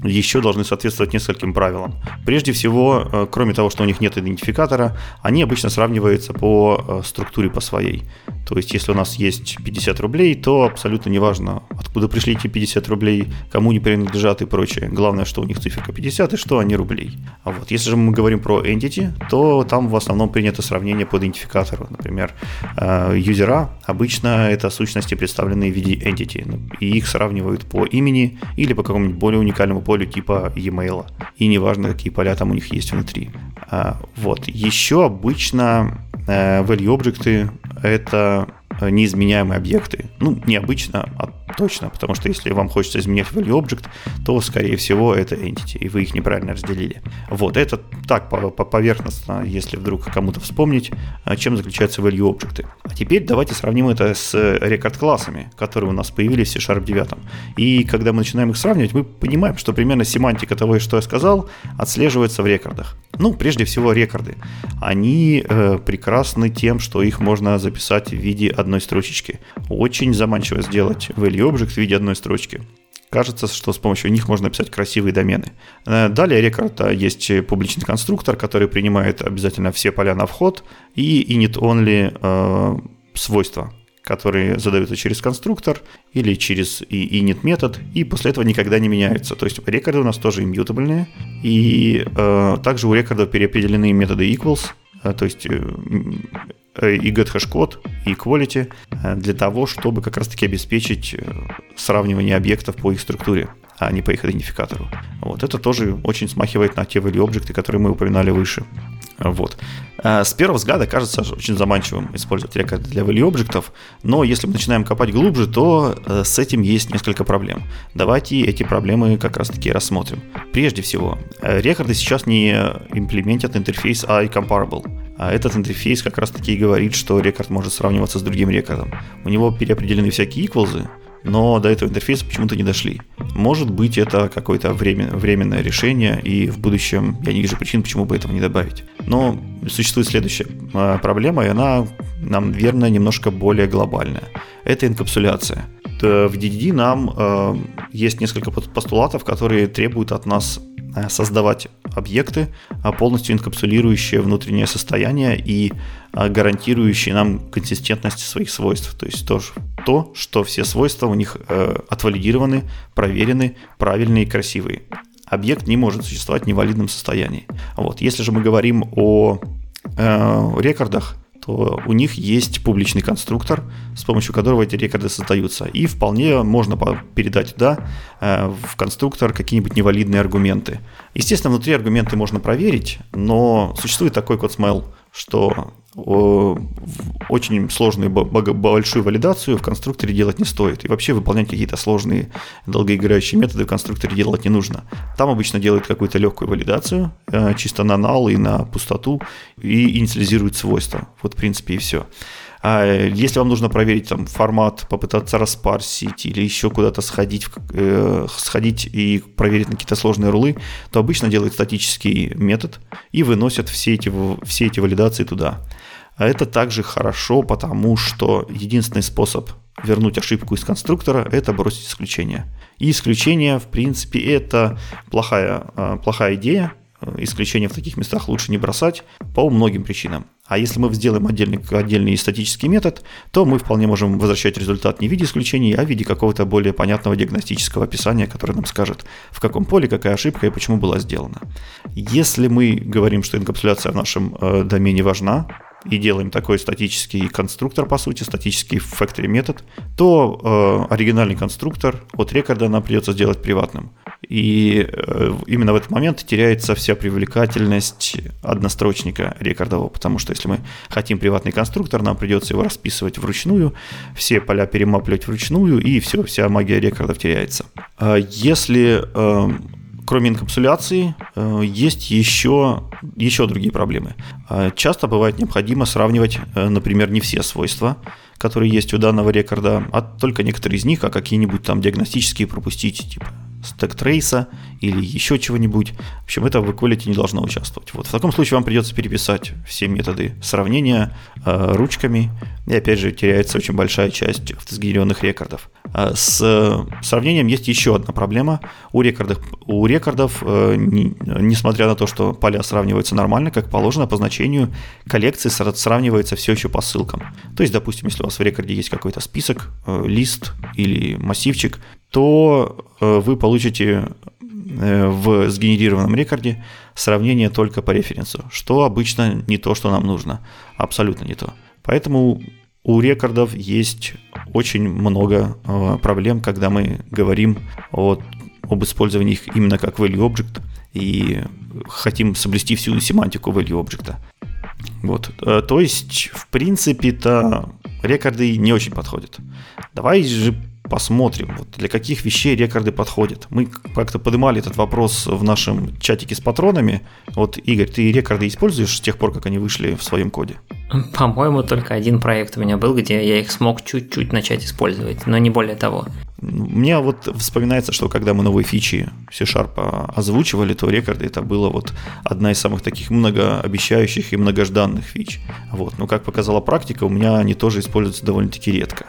еще должны соответствовать нескольким правилам. Прежде всего, э, кроме того, что у них нет идентификатора, они обычно сравниваются по э, структуре по своей. То есть, если у нас есть 50 рублей, то абсолютно неважно, откуда пришли эти 50 рублей, кому они принадлежат и прочее. Главное, что у них циферка 50 и что они рублей. А вот если же мы говорим про entity, то там в основном принято сравнение по идентификатору. Например, э, юзера обычно это сущности, представленные в виде entity, и их сравнивают по имени или по какому-нибудь более уникальному полю типа e-mail. И неважно, какие поля там у них есть внутри. А, вот. Еще обычно э, value объекты это неизменяемые объекты. Ну, необычно, а точно, потому что если вам хочется изменять value object, то, скорее всего, это entity, и вы их неправильно разделили. Вот, это так поверхностно, если вдруг кому-то вспомнить, а, чем заключаются value object. А теперь давайте сравним это с рекорд-классами, которые у нас появились в C-Sharp 9. И когда мы начинаем их сравнивать, мы понимаем, что примерно семантика того, что я сказал, отслеживается в рекордах. Ну, прежде всего, рекорды. Они э, прекрасны тем, что их можно записать в виде одной строчечки. Очень заманчиво сделать value object в виде одной строчки. Кажется, что с помощью них можно писать красивые домены. Э, далее рекорд есть публичный конструктор, который принимает обязательно все поля на вход и init-only э, свойства которые задаются через конструктор или через init метод, и после этого никогда не меняются. То есть рекорды у нас тоже иммьютабельные, и э, также у рекордов переопределены методы equals, э, то есть э, э и getHashCode, и quality э, для того, чтобы как раз-таки обеспечить э, сравнивание объектов по их структуре а не по их идентификатору. Вот это тоже очень смахивает на те value объекты, которые мы упоминали выше. Вот. С первого взгляда кажется очень заманчивым использовать рекорды для value объектов, но если мы начинаем копать глубже, то с этим есть несколько проблем. Давайте эти проблемы как раз таки рассмотрим. Прежде всего, рекорды сейчас не имплементят интерфейс iComparable. А этот интерфейс как раз таки и говорит, что рекорд может сравниваться с другим рекордом. У него переопределены всякие equals, но до этого интерфейса почему-то не дошли. Может быть, это какое-то время, временное решение, и в будущем я не вижу причин, почему бы этого не добавить. Но существует следующая а, проблема, и она, нам верно, немножко более глобальная. Это инкапсуляция. В DDD нам э, есть несколько постулатов, которые требуют от нас Э, создавать объекты, полностью инкапсулирующие внутреннее состояние и э, гарантирующие нам консистентность своих свойств. То есть то, то что все свойства у них э, отвалидированы, проверены, правильные и красивые. Объект не может существовать в невалидном состоянии. Вот. Если же мы говорим о э, рекордах, то у них есть публичный конструктор, с помощью которого эти рекорды создаются. И вполне можно передать туда, э, в конструктор, какие-нибудь невалидные аргументы. Естественно, внутри аргументы можно проверить, но существует такой код smell, что очень сложную большую валидацию в конструкторе делать не стоит. И вообще выполнять какие-то сложные долгоиграющие методы в конструкторе делать не нужно. Там обычно делают какую-то легкую валидацию, э, чисто на null и на пустоту, и инициализируют свойства. Вот, в принципе, и все. А если вам нужно проверить там формат, попытаться распарсить или еще куда-то сходить, э, сходить и проверить на какие-то сложные рулы, то обычно делают статический метод и выносят все эти, все эти валидации туда. А это также хорошо, потому что единственный способ вернуть ошибку из конструктора – это бросить исключение. И исключение, в принципе, это плохая, а, плохая идея, исключения в таких местах лучше не бросать по многим причинам. А если мы сделаем отдельный, отдельный статический метод, то мы вполне можем возвращать результат не в виде исключений, а в виде какого-то более понятного диагностического описания, которое нам скажет, в каком поле какая ошибка и почему была сделана. Если мы говорим, что инкапсуляция в нашем э, домене важна, и делаем такой статический конструктор, по сути, статический factory метод, то э, оригинальный конструктор от рекорда нам придется сделать приватным. И э, именно в этот момент теряется вся привлекательность однострочника рекордового, потому что если мы хотим приватный конструктор, нам придется его расписывать вручную, все поля перемапливать вручную, и все, вся магия рекордов теряется. А если э, кроме инкапсуляции, э, есть еще, еще другие проблемы. Часто бывает необходимо сравнивать, например, не все свойства, которые есть у данного рекорда, а только некоторые из них, а какие-нибудь там диагностические пропустить, типа стек трейса или еще чего-нибудь. В общем, это в equality не должно участвовать. Вот. В таком случае вам придется переписать все методы сравнения э, ручками, и опять же теряется очень большая часть автосгенерированных рекордов. А с сравнением есть еще одна проблема. У рекордов, у рекордов э, не, несмотря на то, что поля сравниваются нормально, как положено по значению, коллекции сравниваются все еще по ссылкам. То есть, допустим, если у вас в рекорде есть какой-то список, э, лист или массивчик, то э, вы получите э, в сгенерированном рекорде сравнение только по референсу, что обычно не то, что нам нужно, абсолютно не то. Поэтому у рекордов есть очень много э, проблем, когда мы говорим о, об использовании их именно как value object и хотим соблюсти всю семантику value object. Вот. То есть, в принципе-то, рекорды не очень подходят. Давай же посмотрим, вот для каких вещей рекорды подходят. Мы как-то поднимали этот вопрос в нашем чатике с патронами. Вот, Игорь, ты рекорды используешь с тех пор, как они вышли в своем коде? По-моему, только один проект у меня был, где я их смог чуть-чуть начать использовать, но не более того. Мне вот вспоминается, что когда мы новые фичи C-Sharp озвучивали, то рекорды это было вот одна из самых таких многообещающих и многожданных фич. Вот. Но как показала практика, у меня они тоже используются довольно-таки редко.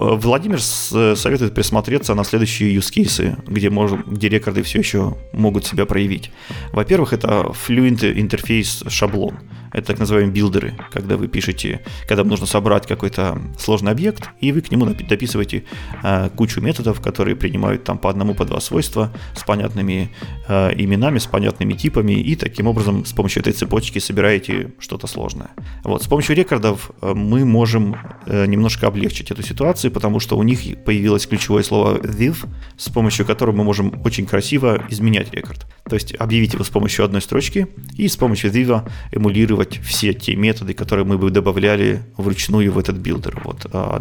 А Владимир советует присмотреться на следующие use где, можно, где рекорды все еще могут себя проявить. Во-первых, это Fluent Interface шаблон. Это так называемые билдеры, когда вы пишете, когда нужно собрать какой-то сложный объект, и вы к нему дописываете э, кучу методов, которые принимают там по одному, по два свойства с понятными э, именами, с понятными типами, и таким образом с помощью этой цепочки собираете что-то сложное. Вот, с помощью рекордов э, мы можем э, немножко облегчить эту ситуацию, потому что у них появилось ключевое слово div, с помощью которого мы можем очень красиво изменять рекорд. То есть объявить его с помощью одной строчки и с помощью div эмулировать все те методы, которые мы бы добавляли вручную в этот билдер. Вот. А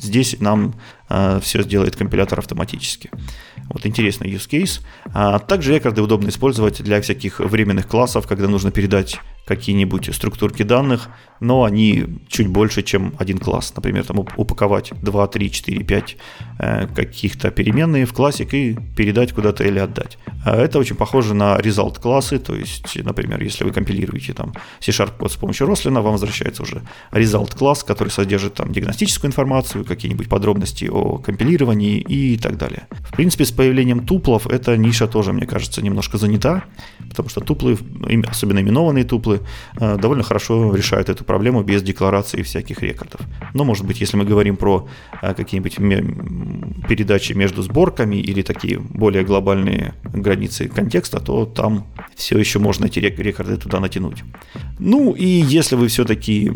здесь нам а, все сделает компилятор автоматически. Вот интересный use case. А также рекорды удобно использовать для всяких временных классов, когда нужно передать какие-нибудь структурки данных, но они чуть больше, чем один класс. Например, там упаковать 2, 3, 4, 5 каких-то переменные в классик и передать куда-то или отдать. А это очень похоже на result классы, то есть, например, если вы компилируете там C-Sharp код с помощью Roslyn, вам возвращается уже result класс, который содержит там диагностическую информацию, какие-нибудь подробности о компилировании и так далее. В принципе, с появлением туплов эта ниша тоже, мне кажется, немножко занята, потому что туплы, особенно именованные туплы, э, довольно хорошо решают эту проблему без декларации всяких рекордов. Но, может быть, если мы говорим про э, какие-нибудь передачи между сборками или такие более глобальные границы контекста, то там все еще можно эти рекорды туда натянуть. Ну и если вы все-таки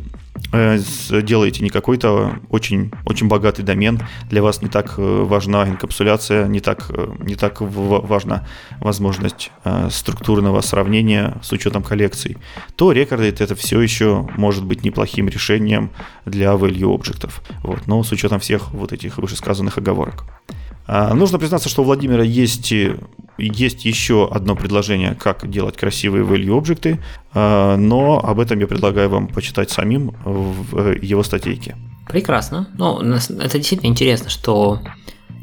делаете не какой-то очень, очень богатый домен, для вас не так э, важна инкапсуляция, не так, э, не так важна возможность структурного сравнения с учетом коллекций, то рекорды это все еще может быть неплохим решением для value объектов, вот, но с учетом всех вот этих вышесказанных оговорок. А, нужно признаться, что у Владимира есть, есть еще одно предложение, как делать красивые value объекты, а, но об этом я предлагаю вам почитать самим в э, его статейке. Прекрасно. Ну, это действительно интересно, что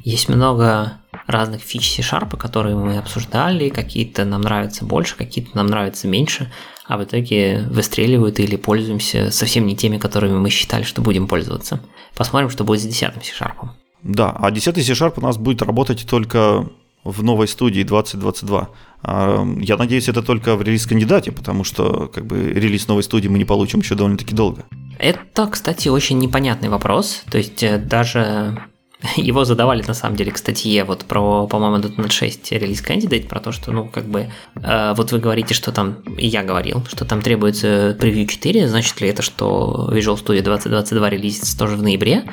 есть много разных фич C-Sharp, которые мы обсуждали, какие-то нам нравятся больше, какие-то нам нравятся меньше, а в итоге выстреливают или пользуемся совсем не теми, которыми мы считали, что будем пользоваться. Посмотрим, что будет с десятым C-Sharp. Да, а 10 C-Sharp у нас будет работать только в новой студии 2022. А, я надеюсь, это только в релиз-кандидате, потому что как бы релиз новой студии мы не получим еще довольно-таки долго. Это, кстати, очень непонятный вопрос. То есть э, даже его задавали на самом деле к статье вот про, по-моему, .NET 6 релиз кандидат, про то, что, ну, как бы, э, вот вы говорите, что там, и я говорил, что там требуется превью 4, значит ли это, что Visual Studio 2022 релизится тоже в ноябре?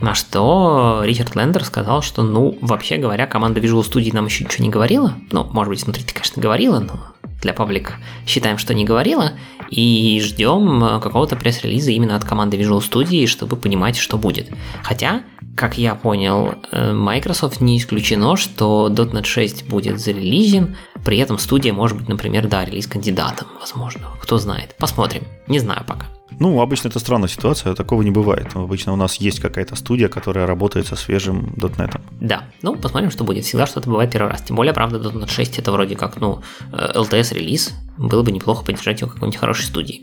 На что Ричард Лендер сказал, что, ну, вообще говоря, команда Visual Studio нам еще ничего не говорила. Ну, может быть, внутри конечно, говорила, но для паблик считаем, что не говорила. И ждем какого-то пресс-релиза именно от команды Visual Studio, чтобы понимать, что будет. Хотя, как я понял, э, Microsoft не исключено, что .NET 6 будет зарелизен, при этом студия может быть, например, да, релиз-кандидатом, возможно. Кто знает. Посмотрим. Не знаю пока. Ну, обычно это странная ситуация, такого не бывает. Обычно у нас есть какая-то студия, которая работает со свежим .NET. Да, ну, посмотрим, что будет. Всегда что-то бывает первый раз. Тем более, правда, .NET 6 это вроде как, ну, LTS-релиз. Э, Было бы неплохо поддержать его какой-нибудь хорошей студии.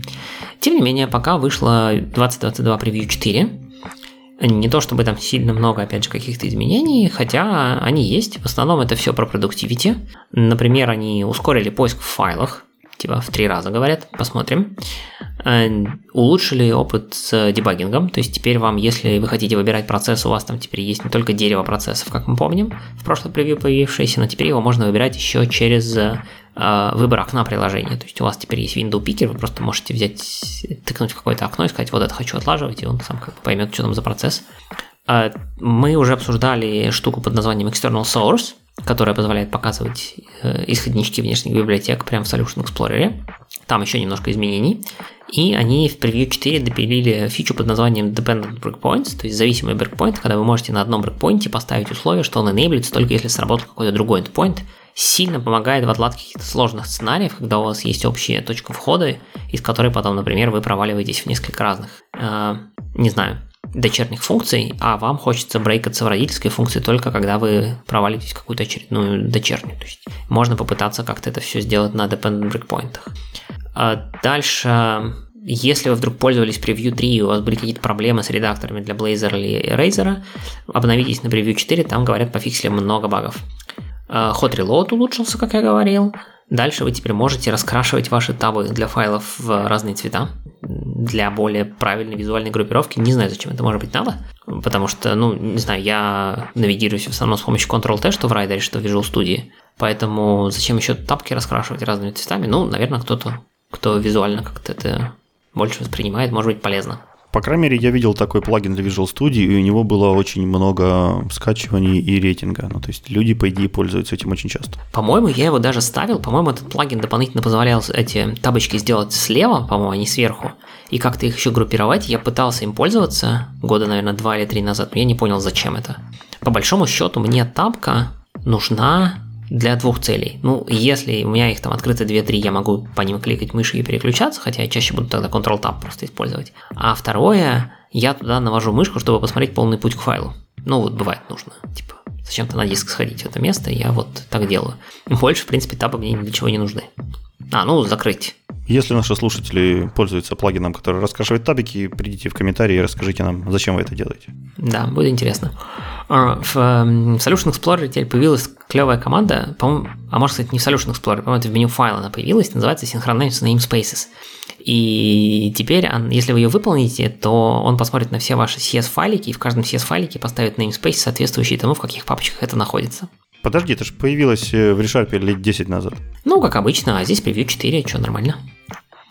Тем не менее, пока вышло 2022 Preview 4, не то чтобы там сильно много, опять же, каких-то изменений, хотя они есть. В основном это все про продуктивити. Например, они ускорили поиск в файлах, типа в три раза говорят, посмотрим. Э, улучшили опыт с дебагингом, то есть теперь вам, если вы хотите выбирать процесс, у вас там теперь есть не только дерево процессов, как мы помним, в прошлом превью появившееся, но теперь его можно выбирать еще через э, выбор окна приложения. То есть у вас теперь есть window picker, вы просто можете взять, тыкнуть в какое-то окно и сказать, вот это хочу отлаживать, и он сам как бы поймет, что там за процесс. Э, мы уже обсуждали штуку под названием External Source, которая позволяет показывать э, исходнички внешних библиотек прямо в Solution Explorer. Там еще немножко изменений. И они в Preview 4 допилили фичу под названием Dependent Breakpoints, то есть зависимый брейкпоинт, когда вы можете на одном брейкпоинте поставить условие, что он enablится только если сработал какой-то другой endpoint. Сильно помогает в отладке каких-то сложных сценариев, когда у вас есть общая точка входа, из которой потом, например, вы проваливаетесь в несколько разных, э, не знаю, дочерних функций, а вам хочется брейкаться в родительской функции только когда вы провалитесь в какую-то очередную дочернюю. То есть можно попытаться как-то это все сделать на dependent breakpoint. А дальше если вы вдруг пользовались превью 3 и у вас были какие-то проблемы с редакторами для Blazor или Razer, обновитесь на превью 4, там, говорят, пофиксили много багов. Э, Hot Reload улучшился, как я говорил. Дальше вы теперь можете раскрашивать ваши табы для файлов в разные цвета для более правильной визуальной группировки. Не знаю, зачем это может быть надо, потому что, ну, не знаю, я навигируюсь в основном с помощью Ctrl-T, что в Rider, что в Visual Studio. Поэтому зачем еще тапки раскрашивать разными цветами? Ну, наверное, кто-то, кто визуально как-то это больше воспринимает, может быть полезно. По крайней мере, я видел такой плагин для Visual Studio, и у него было очень много скачиваний и рейтинга. Ну, то есть люди, по идее, пользуются этим очень часто. По-моему, я его даже ставил. По-моему, этот плагин дополнительно позволял эти табочки сделать слева, по-моему, а не сверху. И как-то их еще группировать. Я пытался им пользоваться года, наверное, два или три назад, но я не понял, зачем это. По большому счету, мне тапка нужна для двух целей. Ну, если у меня их там открыто 2-3, я могу по ним кликать мышью и переключаться, хотя я чаще буду тогда Ctrl-Tab просто использовать. А второе, я туда навожу мышку, чтобы посмотреть полный путь к файлу. Ну, вот бывает нужно. Типа, зачем-то на диск сходить в это место, я вот так делаю. Больше, в принципе, табы мне ни для чего не нужны. А, ну, закрыть. Если наши слушатели пользуются плагином, который раскрашивает табики, придите в комментарии и расскажите нам, зачем вы это делаете. Да, будет интересно. А, в эм, Solution Explorer теперь появилась клевая команда, по а может, кстати, не в Solution Explorer, по-моему, это в меню файла она появилась, называется Synchronize Namespaces. И теперь, если вы ее выполните, то он посмотрит на все ваши CS-файлики и в каждом CS-файлике поставит namespace, соответствующий тому, в каких папочках это находится. Подожди, это же появилось э, в ReSharp лет 10 назад. Ну, как обычно, а здесь превью 4, что нормально.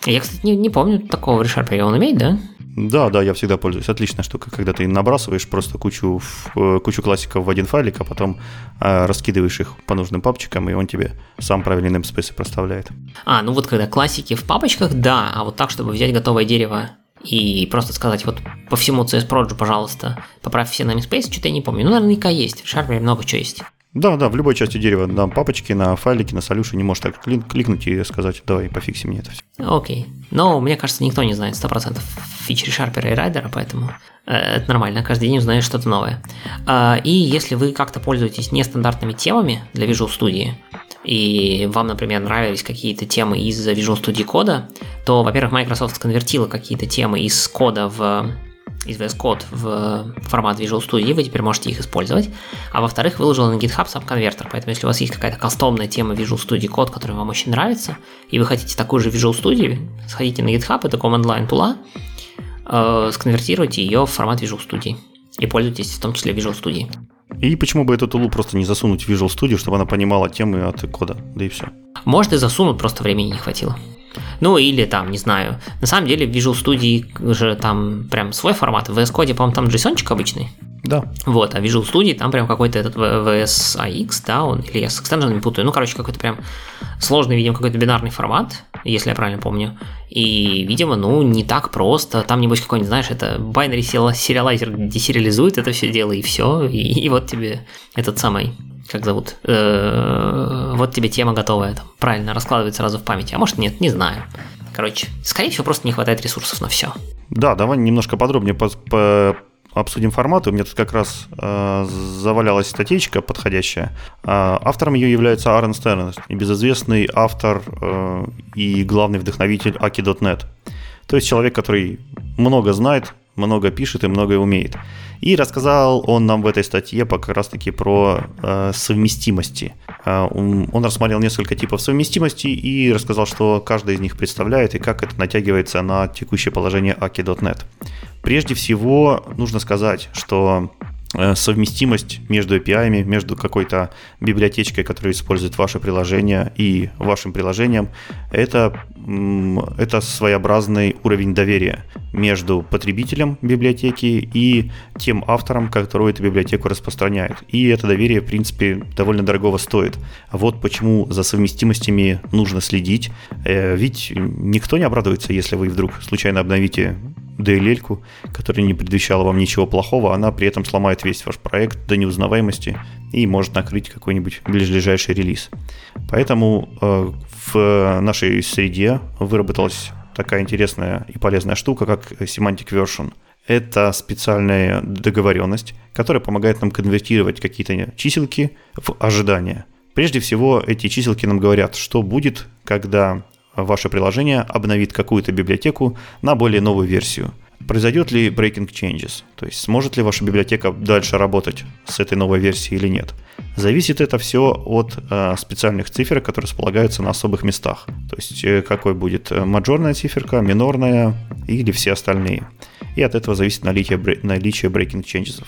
Я, кстати, не, не помню такого в ReSharp, он умеет, да? Да, да, я всегда пользуюсь. Отличная штука, когда ты набрасываешь просто кучу, э, кучу классиков в один файлик, а потом э, раскидываешь их по нужным папочкам, и он тебе сам правильный namespace проставляет. А, ну вот когда классики в папочках, да, а вот так, чтобы взять готовое дерево и просто сказать вот по всему CS Project, пожалуйста, поправь все namespace, что-то я не помню. Ну, наверняка есть. В Sharp много чего есть. Да, да, в любой части дерева на папочке, на файлике, на солюше не можешь так кликнуть и сказать, давай, пофикси мне это все. Окей. Но мне кажется, никто не знает 100% фичи Шарпера и Райдера, поэтому э, это нормально, каждый день узнаешь что-то новое. А, и если вы как-то пользуетесь нестандартными темами для Visual Studio, и вам, например, нравились какие-то темы из Visual Studio кода, то, во-первых, Microsoft сконвертила какие-то темы из кода в из VS Code в формат Visual Studio, вы теперь можете их использовать. А во-вторых, выложил на GitHub сам конвертер, поэтому если у вас есть какая-то кастомная тема Visual Studio код, которая вам очень нравится, и вы хотите такую же Visual Studio, сходите на GitHub, это command line тула, э, сконвертируйте ее в формат Visual Studio и пользуйтесь в том числе Visual Studio. И почему бы эту тулу просто не засунуть в Visual Studio, чтобы она понимала темы от кода, да и все. Может и засунут, просто времени не хватило. Ну, или там, не знаю. На самом деле, в Visual Studio же там прям свой формат. В VS Code, по-моему, там json обычный. Да. Вот, а Visual Studio там прям какой-то этот VSAX, да, он, или я с экстенженами путаю, ну, короче, какой-то прям сложный, видимо, какой-то бинарный формат, если я правильно помню. И, видимо, ну, не так просто. Там, небось, какой-нибудь, знаешь, это binary сериалайзер десериализует это все дело, и все. И, и вот тебе этот самый как зовут, э, вот тебе тема готовая, там, правильно раскладывает сразу в памяти, а может нет, не знаю. Короче, скорее всего, просто не хватает ресурсов на все. Да, давай немножко подробнее по, по обсудим форматы. У меня тут как раз э, завалялась статейка подходящая. Э, автором ее является Аарон Стерн, небезызвестный автор э, и главный вдохновитель Aki.net. То есть человек, который много знает, много пишет и многое умеет. И рассказал он нам в этой статье как раз-таки про э, совместимости. Э, он, рассмотрел несколько типов совместимости и рассказал, что каждый из них представляет и как это натягивается на текущее положение Aki.net. Прежде всего, нужно сказать, что совместимость между API, между какой-то библиотечкой, которая использует ваше приложение и вашим приложением, это, это своеобразный уровень доверия между потребителем библиотеки и тем автором, который эту библиотеку распространяет. И это доверие, в принципе, довольно дорогого стоит. Вот почему за совместимостями нужно следить. Э, ведь никто не обрадуется, если вы вдруг случайно обновите DLL, которая не предвещала вам ничего плохого, она при этом сломает весь ваш проект до неузнаваемости и может накрыть какой-нибудь ближайший релиз. Поэтому э, в нашей среде выработалась такая интересная и полезная штука, как Semantic Version. Это специальная договоренность, которая помогает нам конвертировать какие-то чиселки в ожидания. Прежде всего, эти чиселки нам говорят, что будет, когда ваше приложение обновит какую-то библиотеку на более новую версию. Произойдет ли breaking changes, то есть сможет ли ваша библиотека дальше работать с этой новой версией или нет. Зависит это все от э, специальных цифр, которые располагаются на особых местах. То есть э, какой будет э, мажорная циферка, минорная или все остальные. И от этого зависит наличие, наличие breaking changes.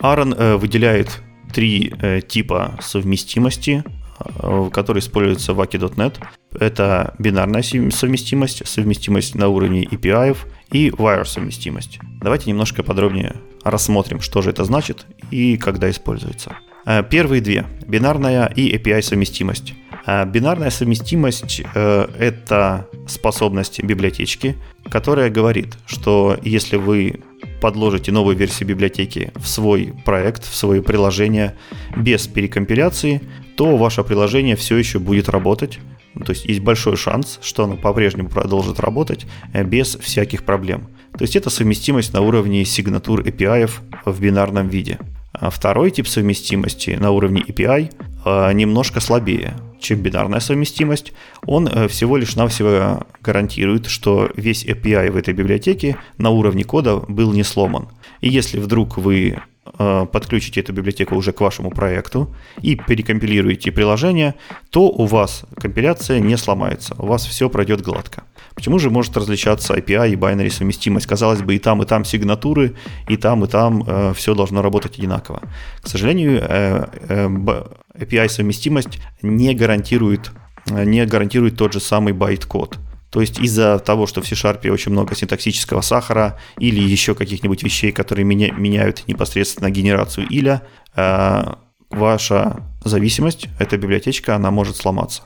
Aaron э, выделяет три э, типа совместимости, э, которые используются в Aki.NET. Это бинарная совместимость, совместимость на уровне API и wire совместимость. Давайте немножко подробнее рассмотрим, что же это значит и когда используется. Э, первые две – бинарная и API совместимость. Э, бинарная совместимость это способность библиотечки, которая говорит, что если вы подложите новую версию библиотеки в свой проект, в свое приложение без перекомпиляции, то ваше приложение все еще будет работать. То есть есть большой шанс, что оно по-прежнему продолжит работать без всяких проблем. То есть это совместимость на уровне сигнатур API в бинарном виде. А второй тип совместимости на уровне API немножко слабее, чем бинарная совместимость. Он э, всего лишь навсего гарантирует, что весь API в этой библиотеке на уровне кода был не сломан. И если вдруг вы э, подключите эту библиотеку уже к вашему проекту и перекомпилируете приложение, то у вас компиляция не сломается, у вас все пройдет гладко. Почему же может различаться API и binary совместимость? Казалось бы, и там, и там сигнатуры, и там, и там э, все должно работать одинаково. К сожалению, э, э, API совместимость не гарантирует, э, не гарантирует тот же самый байт-код. То есть из-за того, что в C-Sharp очень много синтаксического сахара или еще каких-нибудь вещей, которые меня, меняют непосредственно генерацию IL-я, э, ваша зависимость, эта библиотечка, она может сломаться.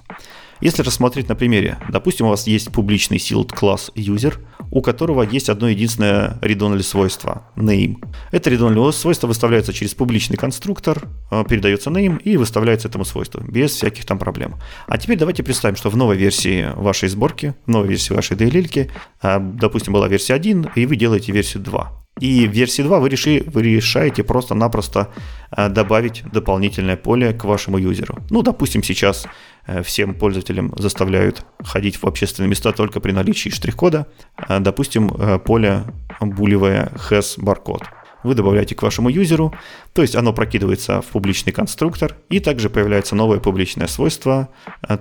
Если рассмотреть на примере, допустим, у вас есть публичный sealed класс user, у которого есть одно единственное read-only свойство – name. Это read-only свойство выставляется через публичный конструктор, э, передается name и выставляется этому свойству, без всяких там проблем. А теперь давайте представим, что в новой версии вашей сборки, в новой версии вашей DLL, э, допустим, была версия 1, и вы делаете версию 2. И в версии 2 вы, реши, вы решаете просто-напросто э, добавить дополнительное поле к вашему юзеру. Ну, допустим, сейчас э, всем пользователям заставляют ходить в общественные места только при наличии штрих-кода. Э, допустим, поле булевое has barcode. Вы добавляете к вашему юзеру, то есть оно прокидывается в публичный конструктор, и также появляется новое публичное свойство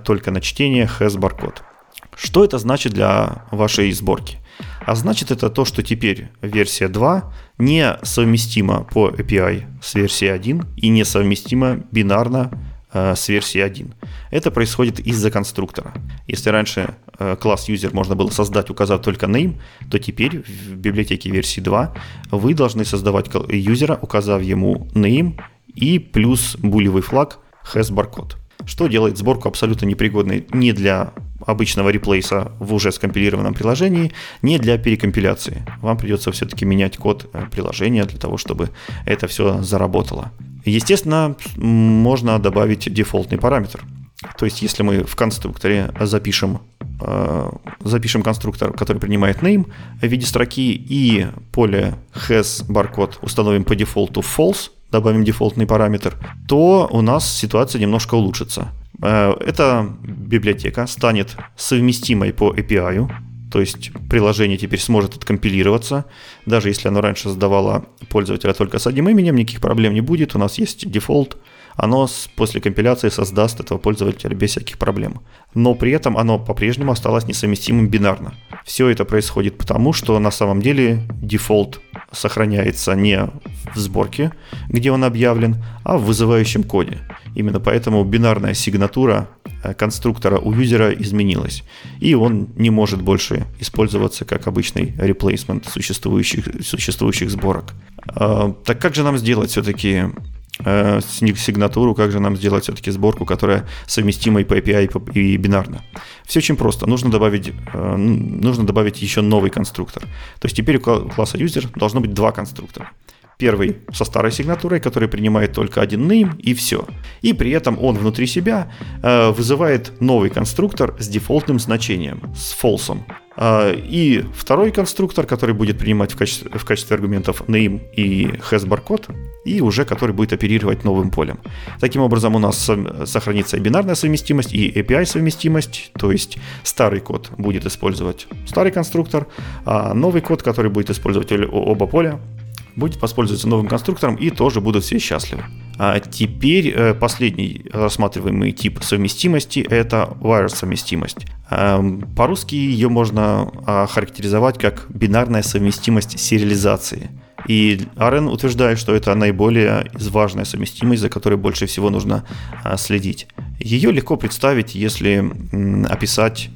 только на чтение has barcode. Что это значит для вашей сборки? А значит это то, что теперь версия 2 не совместима по API с версией 1 и не совместима бинарно э, с версией 1. Это происходит из-за конструктора. Если раньше э, класс user можно было создать, указав только name, то теперь в библиотеке версии 2 вы должны создавать юзера, указав ему name и плюс булевый флаг has barcode что делает сборку абсолютно непригодной не для обычного реплейса в уже скомпилированном приложении, не для перекомпиляции. Вам придется все-таки менять код э, приложения для того, чтобы это все заработало. Естественно, можно добавить дефолтный параметр. То есть, если мы в конструкторе запишем, э, запишем конструктор, который принимает name в виде строки, и поле has barcode установим по дефолту false, добавим дефолтный параметр, то у нас ситуация немножко улучшится. Э, эта библиотека станет совместимой по API, то есть приложение теперь сможет откомпилироваться. Даже если оно раньше создавало пользователя только с одним именем, никаких проблем не будет. У нас есть дефолт, оно после компиляции создаст этого пользователя без всяких проблем. Но при этом оно по-прежнему осталось несовместимым бинарно. Все это происходит потому, что на самом деле дефолт сохраняется не в сборке, где он объявлен, а в вызывающем коде. Именно поэтому бинарная сигнатура э, конструктора у юзера изменилась, и он не может больше использоваться как обычный replacement существующих, существующих сборок. А, так как же нам сделать все-таки э, сигнатуру, как же нам сделать все-таки сборку, которая совместима и по API, и бинарно. Все очень просто. Нужно добавить, э, нужно добавить еще новый конструктор. То есть теперь у класса user должно быть два конструктора. Первый со старой сигнатурой, который принимает только один name и все. И при этом он внутри себя э, вызывает новый конструктор с дефолтным значением, с false. А, и второй конструктор, который будет принимать в качестве, в качестве аргументов name и has barcode, и уже который будет оперировать новым полем. Таким образом, у нас сохранится и бинарная совместимость, и API совместимость, то есть старый код будет использовать старый конструктор, а новый код, который будет использовать оба поля, будет воспользоваться новым конструктором и тоже будут все счастливы. А теперь э, последний рассматриваемый тип совместимости – это wire совместимость. Эм, по-русски ее можно а, характеризовать как бинарная совместимость сериализации. И Арен утверждает, что это наиболее важная совместимость, за которой больше всего нужно а, следить. Ее легко представить, если описать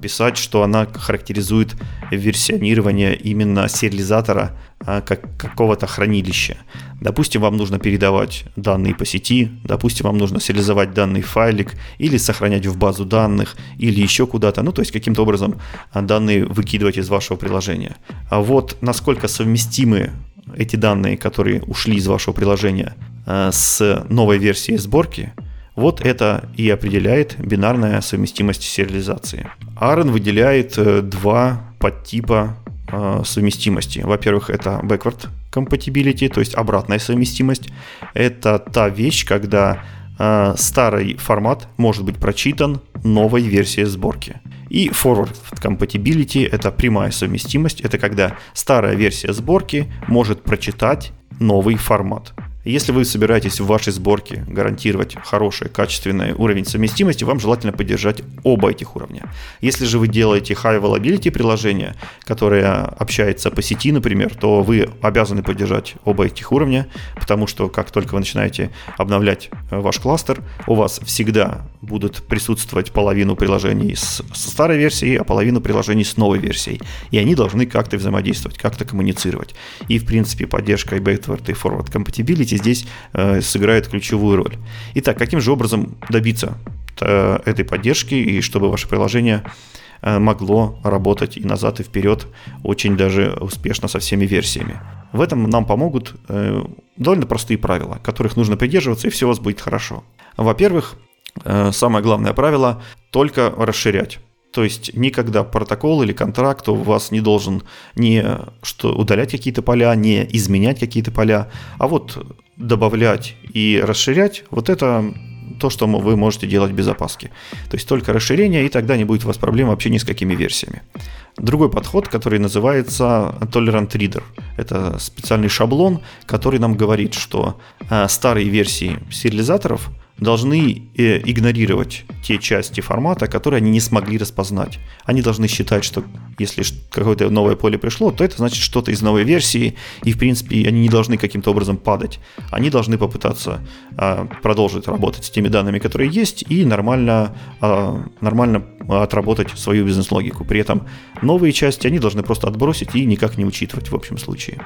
описать, что она характеризует версионирование именно сериализатора а, как какого-то хранилища. Допустим, вам нужно передавать данные по сети, допустим, вам нужно сериализовать данный файлик или сохранять в базу данных или еще куда-то, ну то есть каким-то образом а, данные выкидывать из вашего приложения. А вот насколько совместимы эти данные, которые ушли из вашего приложения а, с новой версией сборки – вот это и определяет бинарная совместимость сериализации. Aaron выделяет э, два подтипа э, совместимости. Во-первых, это backward compatibility, то есть обратная совместимость. Это та вещь, когда э, старый формат может быть прочитан новой версией сборки. И forward compatibility – это прямая совместимость. Это когда старая версия сборки может прочитать новый формат. Если вы собираетесь в вашей сборке гарантировать хороший, качественный уровень совместимости, вам желательно поддержать оба этих уровня. Если же вы делаете high availability приложение, которое общается по сети, например, то вы обязаны поддержать оба этих уровня, потому что как только вы начинаете обновлять э, ваш кластер, у вас всегда будут присутствовать половину приложений с, со старой версией, а половину приложений с новой версией. И они должны как-то взаимодействовать, как-то коммуницировать. И, в принципе, поддержка и backward и forward compatibility развитие здесь э, сыграет ключевую роль. Итак, каким же образом добиться э, этой поддержки и чтобы ваше приложение э, могло работать и назад, и вперед очень даже успешно со всеми версиями. В этом нам помогут довольно простые правила, которых нужно придерживаться, и все у вас будет хорошо. Во-первых, самое главное правило – только расширять. То есть никогда протокол или контракт у вас не должен не что удалять какие-то поля, не изменять какие-то поля, а вот добавлять и расширять, вот это то, что вы можете делать без опаски. То есть только расширение, и тогда не будет у вас проблем вообще ни с какими версиями. Другой подход, который называется Tolerant Reader. Это специальный шаблон, который нам говорит, что э, старые версии сериализаторов должны э, игнорировать те части формата, которые они не смогли распознать. Они должны считать, что если какое-то новое поле пришло, то это значит что-то из новой версии, и в принципе они не должны каким-то образом падать. Они должны попытаться а, продолжить работать с теми данными, которые есть, и нормально, а, нормально отработать свою бизнес-логику. При этом новые части они должны просто отбросить и никак не учитывать в общем случае.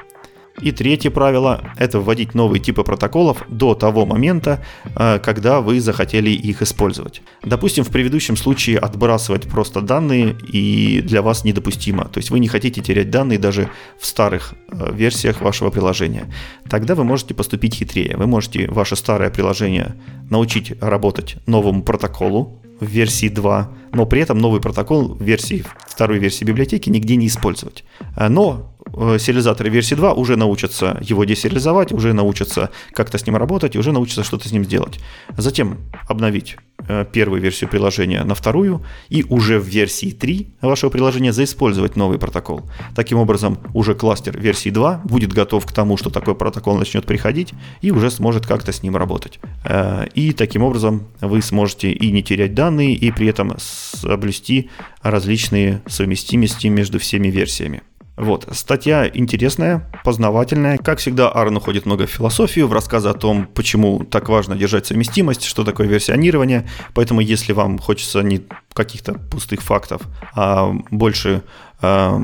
И третье правило – это вводить новые типы протоколов до того момента, э, когда вы захотели их использовать. Допустим, в предыдущем случае отбрасывать просто данные и для вас недопустимо. То есть вы не хотите терять данные даже в старых э, версиях вашего приложения. Тогда вы можете поступить хитрее. Вы можете ваше старое приложение научить работать новому протоколу, в версии 2, но при этом новый протокол в версии, второй версии библиотеки нигде не использовать. Э, но сериализаторы версии 2 уже научатся его десериализовать, уже научатся как-то с ним работать, уже научатся что-то с ним сделать. Затем обновить э, первую версию приложения на вторую и уже в версии 3 вашего приложения заиспользовать новый протокол. Таким образом, уже кластер версии 2 будет готов к тому, что такой протокол начнет приходить и уже сможет как-то с ним работать. Э, и таким образом вы сможете и не терять данные, и при этом соблюсти различные совместимости между всеми версиями. Вот, статья интересная, познавательная. Как всегда, Аарон уходит много в философию, в рассказы о том, почему так важно держать совместимость, что такое версионирование. Поэтому, если вам хочется не каких-то пустых фактов, а больше, а,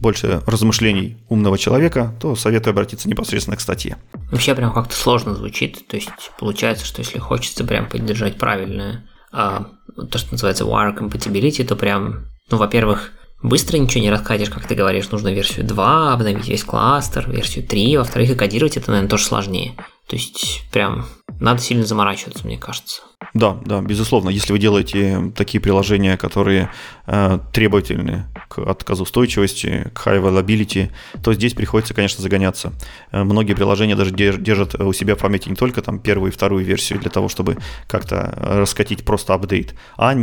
больше размышлений умного человека, то советую обратиться непосредственно к статье. Вообще прям как-то сложно звучит. То есть получается, что если хочется прям поддержать правильное, а, то, что называется wire compatibility, то прям, ну, во-первых, быстро ничего не раскатишь, как ты говоришь, нужно версию 2, обновить весь кластер, версию 3, во-вторых, и кодировать это, наверное, тоже сложнее. То есть, прям надо сильно заморачиваться, мне кажется. Да, да, безусловно. Если вы делаете такие приложения, которые э, требовательны к отказоустойчивости, к high availability, то здесь приходится, конечно, загоняться. Э, многие приложения даже держат у себя в памяти не только там первую и вторую версию для того, чтобы как-то раскатить просто апдейт, а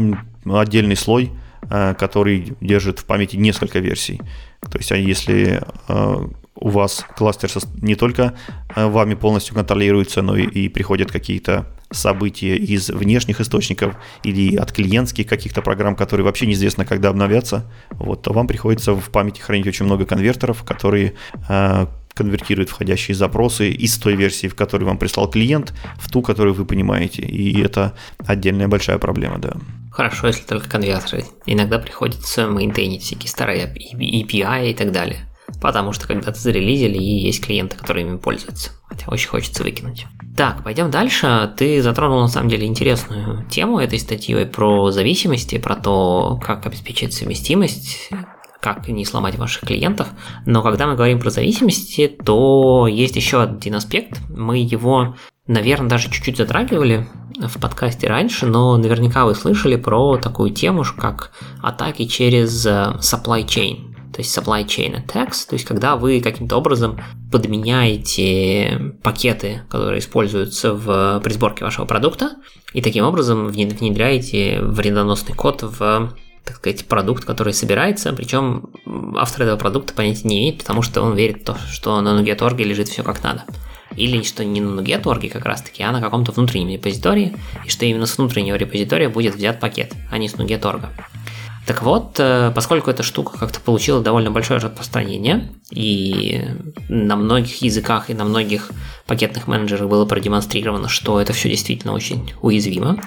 отдельный слой, который держит в памяти несколько версий. То есть, а если э, у вас кластер не только э, вами полностью контролируется, но и, и приходят какие-то события из внешних источников или от клиентских каких-то программ, которые вообще неизвестно, когда обновятся, вот, то вам приходится в памяти хранить очень много конвертеров, которые конвертируют входящие запросы из той версии, в которой вам прислал клиент, в ту, которую вы понимаете. И это отдельная большая проблема, да. Хорошо, если только конвертеры. Иногда приходится мейнтейнить всякие старые API и так далее потому что когда-то зарелизили и есть клиенты, которые ими пользуются. Хотя очень хочется выкинуть. Так, пойдем дальше. Ты затронул на самом деле интересную тему этой статьей про зависимости, про то, как обеспечить совместимость, как не сломать ваших клиентов. Но когда мы говорим про зависимости, то есть еще один аспект. Мы его, наверное, даже чуть-чуть затрагивали в подкасте раньше, но наверняка вы слышали про такую тему, как атаки через э, supply chain то есть supply chain attacks, то есть когда вы каким-то образом подменяете пакеты, которые используются в, при сборке вашего продукта, и таким образом внедряете вредоносный код в так сказать, продукт, который собирается, причем автор этого продукта понятия не имеет, потому что он верит в то, что на Nuget.org лежит все как надо. Или что не на Nuget.org как раз таки, а на каком-то внутреннем репозитории, и что именно с внутреннего репозитория будет взят пакет, а не с Nuget.org. Так вот, э, поскольку эта штука как-то получила довольно большое распространение, и на многих языках и на многих пакетных менеджерах было продемонстрировано, что это все действительно очень уязвимо,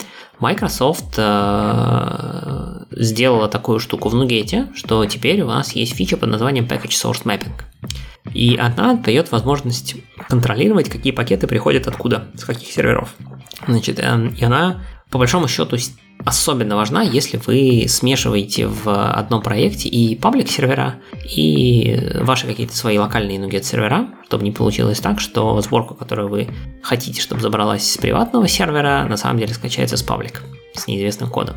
Microsoft э, сделала такую штуку в Nuget, что теперь у нас есть фича под названием Package Source Mapping. И она дает возможность контролировать, какие пакеты приходят откуда, с каких серверов. Значит, э, и она по большому счету особенно важна, если вы смешиваете в одном проекте и паблик сервера, и ваши какие-то свои локальные NuGet сервера, чтобы не получилось так, что сборку, которую вы хотите, чтобы забралась с приватного сервера, на самом деле скачается с паблик с неизвестным кодом.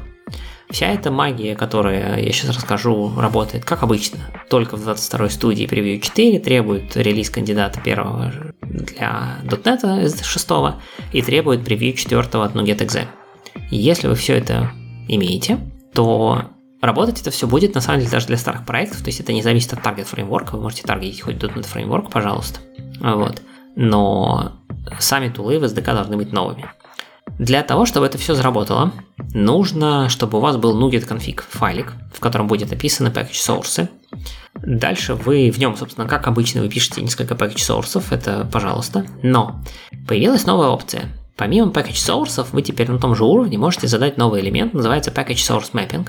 Вся эта магия, которая я сейчас расскажу, работает как обычно. Только в 22 студии Preview 4 требует релиз кандидата первого для .NET 6 и требует Preview 4 от NuGet.exe. Если вы все это имеете, то работать это все будет на самом деле даже для старых проектов, то есть это не зависит от таргет фреймворка, вы можете таргетить хоть .NET фреймворк, пожалуйста. Вот. Но сами тулы в SDK должны быть новыми. Для того, чтобы это все заработало, нужно, чтобы у вас был NuGet config файлик, в котором будет описаны package source. Дальше вы в нем, собственно, как обычно, вы пишете несколько package sources, это пожалуйста. Но появилась новая опция – Помимо package source, вы теперь на том же уровне можете задать новый элемент, называется package source mapping.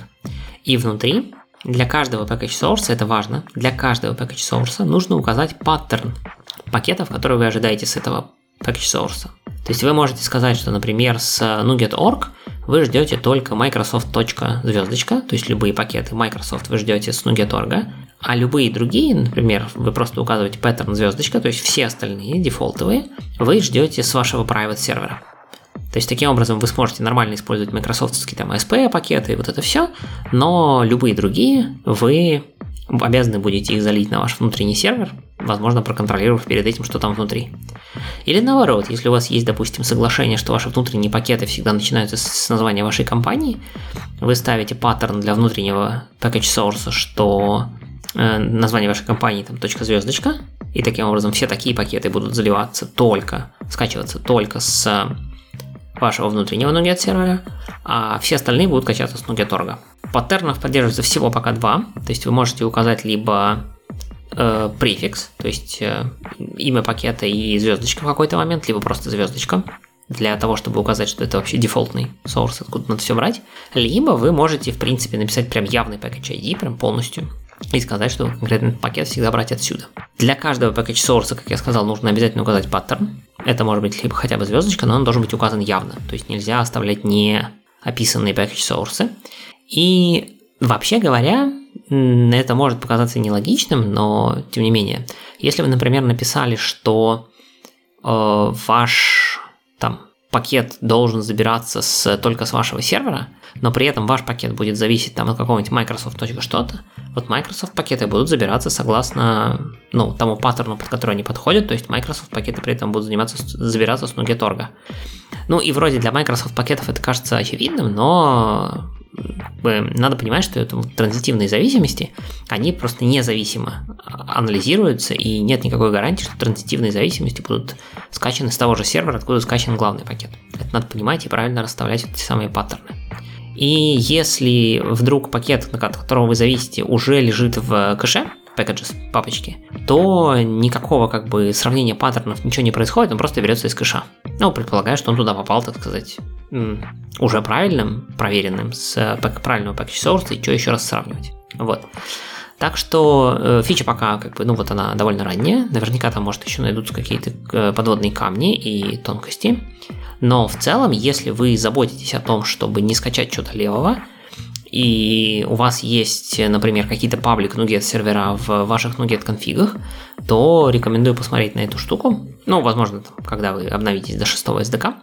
И внутри для каждого package source, это важно, для каждого package source нужно указать паттерн пакетов, которые вы ожидаете с этого package source. То есть вы можете сказать, что, например, с NuGet.org вы ждете только Microsoft. звездочка, то есть любые пакеты Microsoft вы ждете с NuGet.org, а любые другие, например, вы просто указываете pattern звездочка, то есть все остальные дефолтовые, вы ждете с вашего private сервера. То есть таким образом вы сможете нормально использовать майкрософтовские там ASP пакеты и вот это все, но любые другие вы обязаны будете их залить на ваш внутренний сервер, возможно, проконтролировав перед этим, что там внутри. Или наоборот, если у вас есть, допустим, соглашение, что ваши внутренние пакеты всегда начинаются с названия вашей компании, вы ставите паттерн для внутреннего package source, что Э, название вашей компании, там, точка звездочка, и таким образом все такие пакеты будут заливаться только, скачиваться только с вашего внутреннего NuGet сервера, а все остальные будут качаться с NuGet.org. Паттернов поддерживается всего пока два, то есть вы можете указать либо э, префикс, то есть э, имя пакета и звездочка в какой-то момент, либо просто звездочка для того, чтобы указать, что это вообще дефолтный source, откуда надо все брать. Либо вы можете, в принципе, написать прям явный package ID, прям полностью, и сказать, что конкретный пакет всегда брать отсюда. Для каждого package source, как я сказал, нужно обязательно указать паттерн. Это может быть либо хотя бы звездочка, но он должен быть указан явно. То есть нельзя оставлять не описанные package source. И вообще говоря, это может показаться нелогичным, но тем не менее, если вы, например, написали, что э, ваш там пакет должен забираться с, только с вашего сервера, но при этом ваш пакет будет зависеть там от какого-нибудь Microsoft что-то, вот Microsoft пакеты будут забираться согласно ну, тому паттерну, под который они подходят, то есть Microsoft пакеты при этом будут заниматься, забираться с NuGet.org. Ну и вроде для Microsoft пакетов это кажется очевидным, но надо понимать, что это транзитивные зависимости, они просто независимо анализируются, и нет никакой гарантии, что транзитивные зависимости будут скачаны с того же сервера, откуда скачан главный пакет. Это надо понимать и правильно расставлять эти самые паттерны. И если вдруг пакет, от которого вы зависите, уже лежит в кэше, packages, папочки, то никакого как бы сравнения паттернов ничего не происходит, он просто берется из кэша. Ну, предполагаю, что он туда попал, так сказать, уже правильным, проверенным, с э, правильного package source, и что еще раз сравнивать. Вот. Так что э, фича пока, как бы, ну вот она довольно ранняя, наверняка там, может, еще найдутся какие-то э, подводные камни и тонкости. Но в целом, если вы заботитесь о том, чтобы не скачать что-то левого, и у вас есть, например, какие-то паблик NuGet сервера в ваших NuGet конфигах, то рекомендую посмотреть на эту штуку. Ну, возможно, когда вы обновитесь до 6 SDK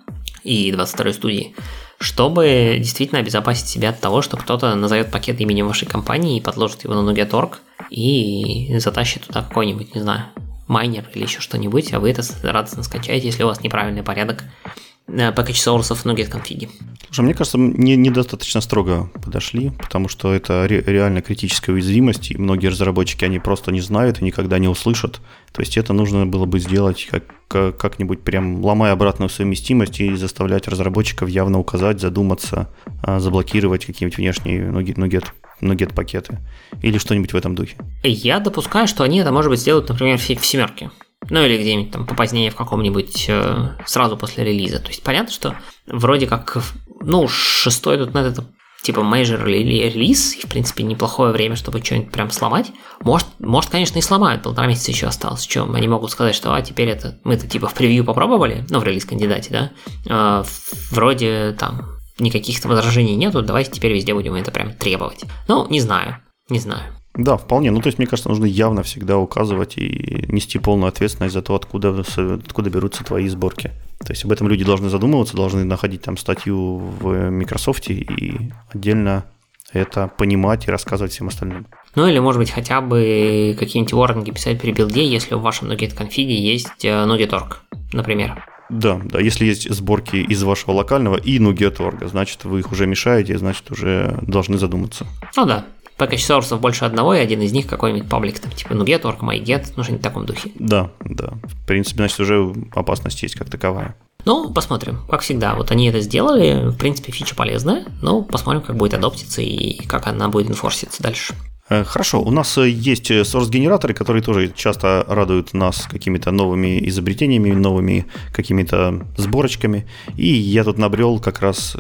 и 22 студии, чтобы действительно обезопасить себя от того, что кто-то назовет пакет именем вашей компании и подложит его на NuGet.org и затащит туда какой-нибудь, не знаю, майнер или еще что-нибудь, а вы это радостно скачаете, если у вас неправильный порядок package source в NuGet конфиги. Слушай, мне кажется, не, недостаточно строго подошли, потому что это ре, реально критическая уязвимость, и многие разработчики, они просто не знают и никогда не услышат. То есть это нужно было бы сделать как, как-нибудь прям ломая обратную совместимость и заставлять разработчиков явно указать, задуматься, а, заблокировать какие-нибудь внешние NuGet, NuGet пакеты или что-нибудь в этом духе. Я допускаю, что они это, может быть, сделают, например, в семерке. Ну или где-нибудь там попозднее в каком-нибудь э, сразу после релиза. То есть понятно, что вроде как, ну, шестой тут .NET это типа major или релиз, и в принципе неплохое время, чтобы что-нибудь прям сломать. Может, может, конечно, и сломают, полтора месяца еще осталось. Чем они могут сказать, что а теперь это мы это типа в превью попробовали, ну, в релиз кандидате, да, э, вроде там никаких возражений нету, давайте теперь везде будем это прям требовать. Ну, не знаю, не знаю. Да, вполне. Ну, то есть, мне кажется, нужно явно всегда указывать и нести полную ответственность за то, откуда, откуда берутся твои сборки. То есть об этом люди должны задумываться, должны находить там статью в Microsoft и отдельно это понимать и рассказывать всем остальным. Ну или, может быть, хотя бы какие-нибудь ворнинги писать при билде, если в вашем NuGet конфиге есть э, NuGet.org, например. Да, да, если есть сборки из вашего локального и NuGet.org, значит, вы их уже мешаете, значит, уже должны задуматься. Ну да, package source больше одного, и один из них какой-нибудь паблик, там, типа NuGet, org, MyGet, ну что-нибудь в таком духе. Да, да. В принципе, значит, уже опасность есть как таковая. Ну, посмотрим. Как всегда, вот они это сделали, в принципе, фича полезная, но посмотрим, как будет адоптиться и как она будет инфорситься дальше. Э, хорошо, у нас э, есть э, source-генераторы, которые тоже часто радуют нас какими-то новыми изобретениями, новыми какими-то сборочками. И я тут набрел как раз,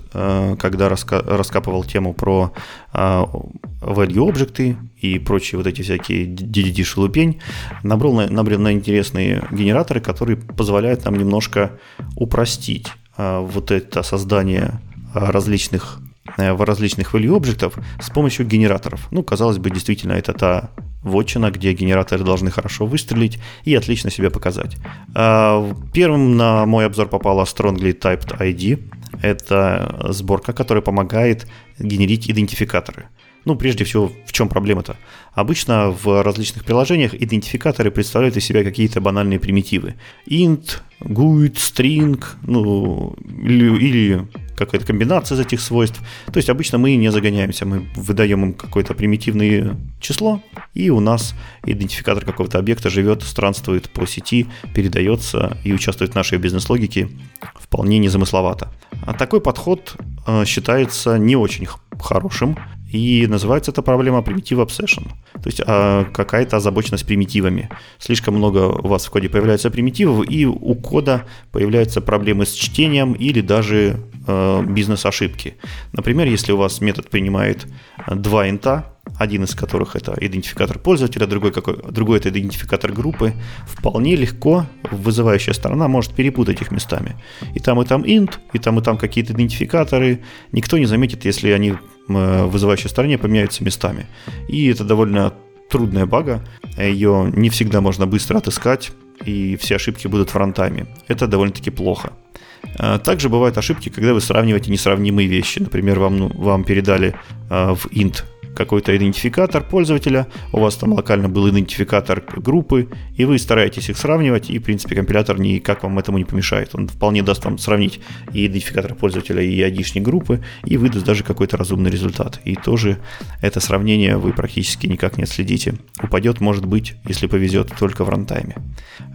когда раскапывал тему про value объекты и прочие вот эти всякие DDD-шелупень, набрел, набрел на интересные генераторы, которые позволяют нам немножко упростить вот это создание различных Э, в различных value объектов с помощью генераторов. Ну, казалось бы, действительно, это та вотчина, где генераторы должны хорошо выстрелить и отлично себя показать. А, первым на мой обзор попала Strongly Typed ID. Это сборка, которая помогает генерить идентификаторы. Ну, прежде всего, в чем проблема-то? Обычно в различных приложениях идентификаторы представляют из себя какие-то банальные примитивы. int, GUID, string, ну, или, или какая-то комбинация из этих свойств. То есть обычно мы не загоняемся, мы выдаем им какое-то примитивное число, и у нас идентификатор какого-то объекта живет, странствует по сети, передается и участвует в нашей бизнес-логике вполне незамысловато. А такой подход э, считается не очень хорошим, и называется эта проблема Primitive Obsession. То есть а, какая-то озабоченность примитивами. Слишком много у вас в коде появляется примитивов, и у кода появляются проблемы с чтением или даже э, бизнес-ошибки. Например, если у вас метод принимает два инта, один из которых это идентификатор пользователя, другой, какой, другой это идентификатор группы, вполне легко вызывающая сторона может перепутать их местами. И там, и там int, и там, и там какие-то идентификаторы. Никто не заметит, если они вызывающей стороне поменяются местами. И это довольно трудная бага, ее не всегда можно быстро отыскать, и все ошибки будут в рантайме. Это довольно-таки плохо. Также бывают ошибки, когда вы сравниваете несравнимые вещи. Например, вам, ну, вам передали в int какой-то идентификатор пользователя, у вас там локально был идентификатор группы, и вы стараетесь их сравнивать, и, в принципе, компилятор никак вам этому не помешает. Он вполне даст вам сравнить и идентификатор пользователя, и айдишник группы, и выдаст даже какой-то разумный результат. И тоже это сравнение вы практически никак не отследите. Упадет, может быть, если повезет, только в рантайме.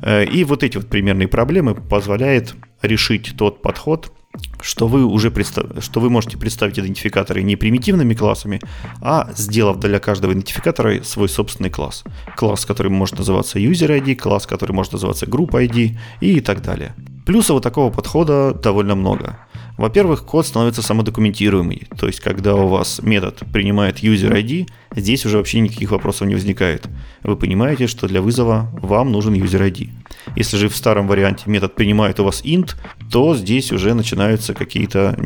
Э, и вот эти вот примерные проблемы позволяет решить тот подход, что вы уже представ... что вы можете представить идентификаторы не примитивными классами, а сделав для каждого идентификатора свой собственный класс. Класс, который может называться user ID, класс, который может называться group ID и так далее. Плюсов у такого подхода довольно много. Во-первых, код становится самодокументируемый, то есть когда у вас метод принимает user ID, здесь уже вообще никаких вопросов не возникает. Вы понимаете, что для вызова вам нужен user ID. Если же в старом варианте метод принимает у вас int, то здесь уже начинаются какие-то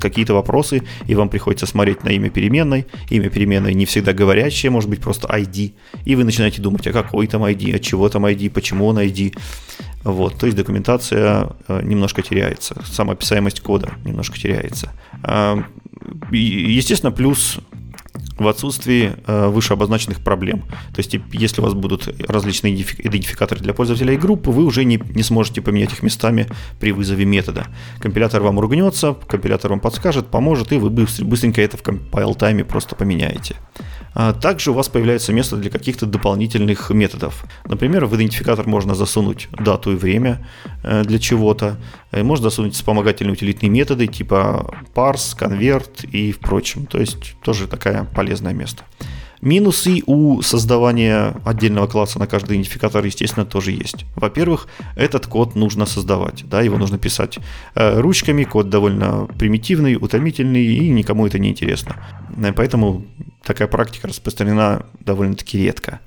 какие вопросы, и вам приходится смотреть на имя переменной. Имя переменной не всегда говорящее, может быть просто ID. И вы начинаете думать, а какой там ID, от чего там ID, почему он ID. Вот, то есть документация э, немножко теряется, самоописаемость кода немножко теряется. А, естественно, плюс в отсутствии э, выше обозначенных проблем. То есть, если у вас будут различные идентификаторы для пользователя и группы, вы уже не, не сможете поменять их местами при вызове метода. Компилятор вам ругнется, компилятор вам подскажет, поможет, и вы быстренько это в compile-тайме просто поменяете. А также у вас появляется место для каких-то дополнительных методов. Например, в идентификатор можно засунуть дату и время э, для чего-то. Э, можно засунуть вспомогательные утилитные методы типа parse, convert и впрочем. То есть тоже такое полезное место. Минусы у создавания отдельного класса на каждый идентификатор, естественно, тоже есть. Во-первых, этот код нужно создавать, да, его нужно писать э, ручками, код довольно примитивный, утомительный и никому это не интересно. Поэтому такая практика распространена довольно-таки редко.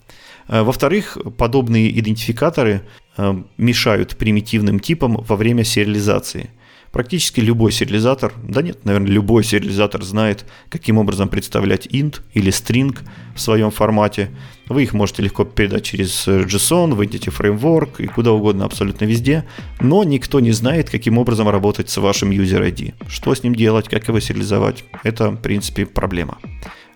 Э, во-вторых, подобные идентификаторы э, мешают примитивным типам во время сериализации. Практически любой сериализатор, да нет, наверное, любой сериализатор знает, каким образом представлять int или string в своем формате. Вы их можете легко передать через JSON, в Entity Framework и куда угодно, абсолютно везде. Но никто не знает, каким образом работать с вашим user ID. Что с ним делать, как его сериализовать. Это, в принципе, проблема.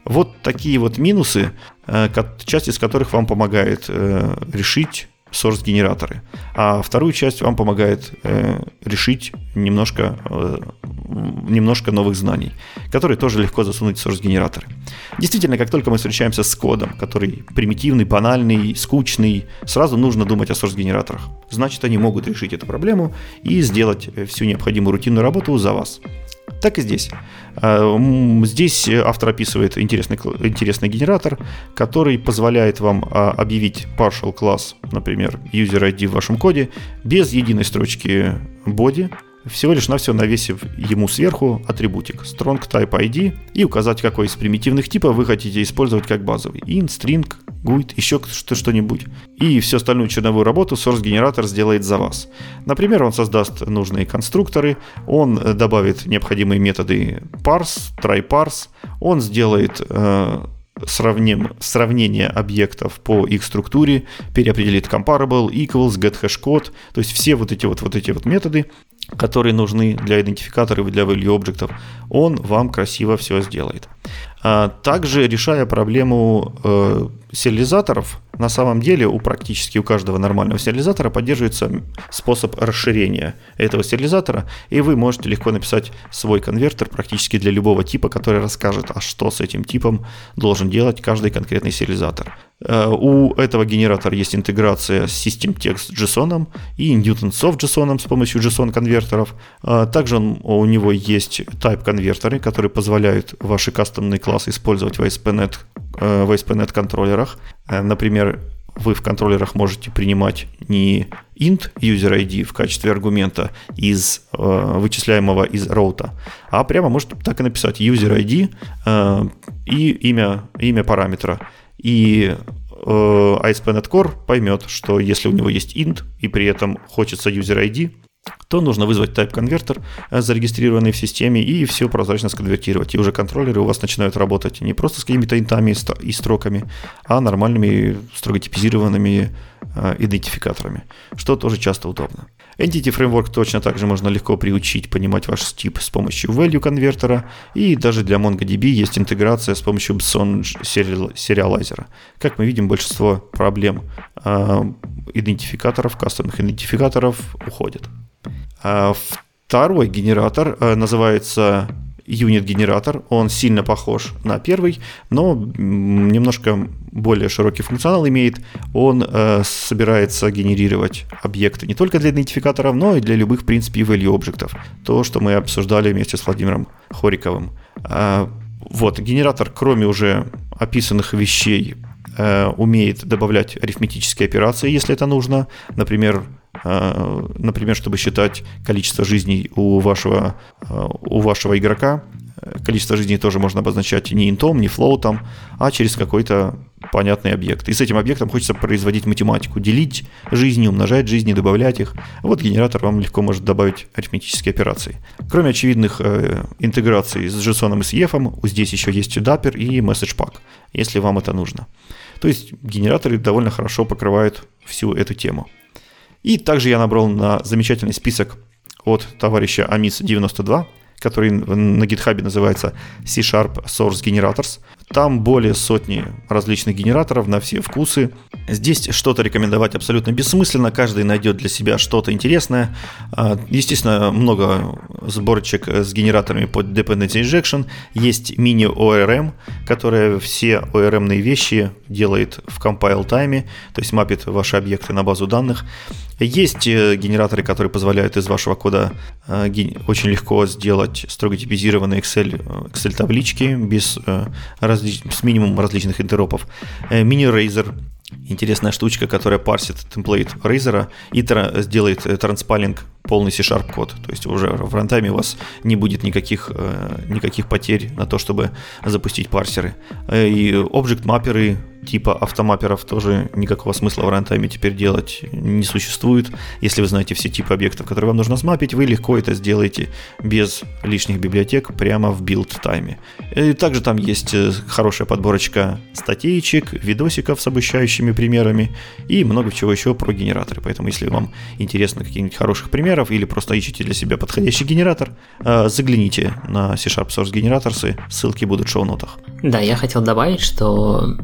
Вот такие вот минусы, э, часть из которых вам помогает э, решить source-генераторы. А вторую часть вам помогает э, решить немножко, немножко новых знаний, которые тоже легко засунуть в source-генераторы. Действительно, как только мы встречаемся с кодом, который примитивный, банальный, скучный, сразу нужно думать о source-генераторах. Значит, они могут решить эту проблему и сделать всю необходимую рутинную работу за вас. Так и здесь. А, здесь автор описывает интересный, интересный генератор, который позволяет вам а, объявить partial класс, например, user ID в вашем коде, без единой строчки body, всего лишь навсего навесив ему сверху атрибутик strong type ID и указать, какой из примитивных типов вы хотите использовать как базовый. int, string, GUID, еще что-нибудь. И всю остальную черновую работу source-генератор сделает за вас. Например, он создаст нужные конструкторы, он добавит необходимые методы parse, try parse, он сделает э, сравним, сравнение объектов по их структуре, переопределит comparable, equals, get hash code, то есть все вот эти вот, вот эти вот методы, которые нужны для идентификаторов и для value объектов, он вам красиво все сделает. А, также решая проблему э, сериализаторов, на самом деле у практически у каждого нормального сериализатора поддерживается способ расширения этого сериализатора, и вы можете легко написать свой конвертер практически для любого типа, который расскажет, а что с этим типом должен делать каждый конкретный сериализатор. Э, у этого генератора есть интеграция с SystemText JSON и Newton Soft JSON с помощью JSON-конвертеров. Э, также он, у него есть type-конвертеры, которые позволяют ваши кастомные классы использовать в ASP.NET, э, в ASP.NET контроллерах. Например, вы в контроллерах можете принимать не int user ID в качестве аргумента из э, вычисляемого из роута, а прямо можете так и написать user ID э, и имя, имя параметра. И э, ASP.NET Core поймет, что если у него есть int и при этом хочется user ID, то нужно вызвать type-конвертер, э, зарегистрированный в системе, и все прозрачно сконвертировать. И уже контроллеры у вас начинают работать не просто с какими-то интами и строками, а нормальными, строго типизированными идентификаторами, что тоже часто удобно. Entity Framework точно так же можно легко приучить понимать ваш тип с помощью value конвертера, и даже для MongoDB есть интеграция с помощью Bson сериалайзера. Как мы видим, большинство проблем э, идентификаторов, кастомных идентификаторов уходит. А второй генератор э, называется юнит-генератор. Он сильно похож на первый, но немножко более широкий функционал имеет. Он э, собирается генерировать объекты не только для идентификаторов, но и для любых, в принципе, value объектов. То, что мы обсуждали вместе с Владимиром Хориковым. Э, вот, генератор, кроме уже описанных вещей, умеет добавлять арифметические операции, если это нужно. Например, э, например, чтобы считать количество жизней у вашего, э, у вашего игрока, количество жизней тоже можно обозначать не интом, не флоутом, а через какой-то понятный объект. И с этим объектом хочется производить математику, делить жизни, умножать жизни, добавлять их. Вот генератор вам легко может добавить арифметические операции. Кроме очевидных э, интеграций с JSON и с EF, здесь еще есть Dapper и MessagePack, если вам это нужно. То есть генераторы довольно хорошо покрывают всю эту тему. И также я набрал на замечательный список от товарища Amis92, который на GitHub называется C-Sharp Source Generators. Там более сотни различных генераторов на все вкусы. Здесь что-то рекомендовать абсолютно бессмысленно, каждый найдет для себя что-то интересное. А, естественно, много сборочек с генераторами под Dependency Injection. Есть мини-ORM, которая все ORM вещи делает в compile тайме, то есть мапит ваши объекты на базу данных. Есть э, генераторы, которые позволяют из вашего кода э, очень легко сделать строго типизированные Excel, э, Excel таблички без, разли... с минимумом различных интеропов. Mini-Razor интересная штучка, которая парсит темплейт Razer и тра- сделает транспалинг полный C-Sharp код. То есть уже в рантайме у вас не будет никаких, никаких потерь на то, чтобы запустить парсеры. И object мапперы типа AutoMapper-ов тоже никакого смысла в рантайме теперь делать не существует. Если вы знаете все типы объектов, которые вам нужно смапить, вы легко это сделаете без лишних библиотек прямо в билд-тайме. И также там есть э, хорошая подборочка статейчек, видосиков с обучающими примерами и много чего еще про генераторы. Поэтому если вам интересно каких-нибудь хороших примеров или просто ищете для себя подходящий генератор, э, загляните на C-Sharp Source Generators, ссылки будут в шоу-нотах. Да, я хотел добавить, что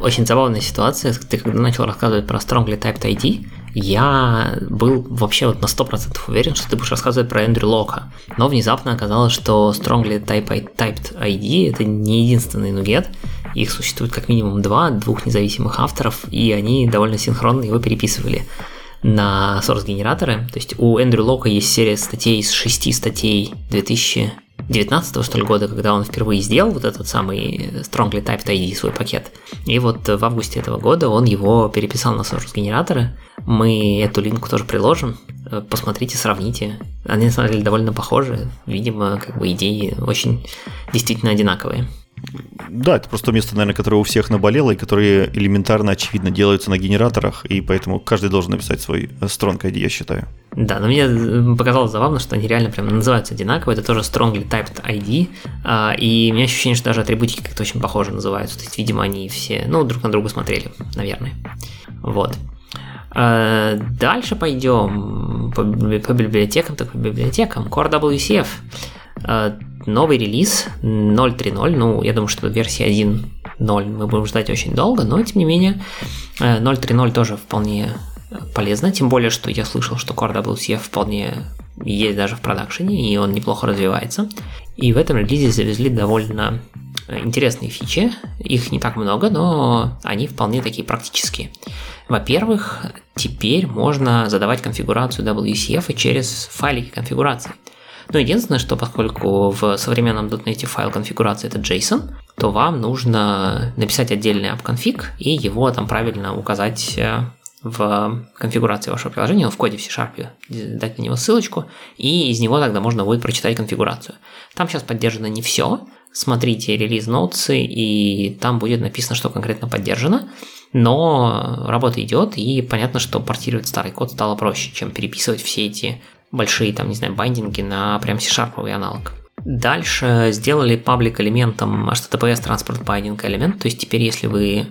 очень забавная ситуация. Ты когда начал рассказывать про Strongly Typed ID, я был вообще вот на 100% уверен, что ты будешь рассказывать про Эндрю Лока. Но внезапно оказалось, что Strongly Typed ID это не единственный нугет. Их существует как минимум два, двух независимых авторов, и они довольно синхронно его переписывали на source-генераторы. То есть у Эндрю Лока есть серия статей из шести статей 2000 19 что ли года, когда он впервые сделал вот этот самый Strongly Typed ID свой пакет. И вот в августе этого года он его переписал на source генераторы. Мы эту линку тоже приложим. Посмотрите, сравните. Они на самом деле довольно похожи. Видимо, как бы идеи очень действительно одинаковые. Да, это просто место, наверное, которое у всех наболело, и которые элементарно, очевидно, делаются на генераторах, и поэтому каждый должен написать свой strong ID, я считаю. Да, но мне э, показалось забавно, что они реально прям называются одинаково, это тоже strongly typed ID, а, и у меня ощущение, что даже атрибутики как-то очень похоже называются, то есть, видимо, они все, ну, друг на друга смотрели, наверное. Вот. А, дальше пойдем по, по библиотекам, так по библиотекам. Core WCF новый релиз 0.3.0, ну, я думаю, что версия 1.0 мы будем ждать очень долго, но, тем не менее, 0.3.0 э, тоже вполне полезно, тем более, что я слышал, что Core WCF вполне есть даже в продакшене, и он неплохо развивается. И в этом релизе завезли довольно интересные фичи, их не так много, но они вполне такие практические. Во-первых, теперь можно задавать конфигурацию WCF через файлики конфигурации. Но единственное, что поскольку в современном .NET файл конфигурации это JSON, то вам нужно написать отдельный app-config и его там правильно указать э, в конфигурации вашего приложения, в коде в C-Sharp, дать на него ссылочку, и из него тогда можно будет прочитать конфигурацию. Там сейчас поддержано не все, смотрите релиз ноутсы, и там будет написано, что конкретно поддержано, но работа идет, и понятно, что портировать старый код стало проще, чем переписывать все эти большие, там, не знаю, байдинги на прям C-Sharp аналог. Дальше сделали паблик элементом HTTPS Transport Binding элемент, то есть теперь, если вы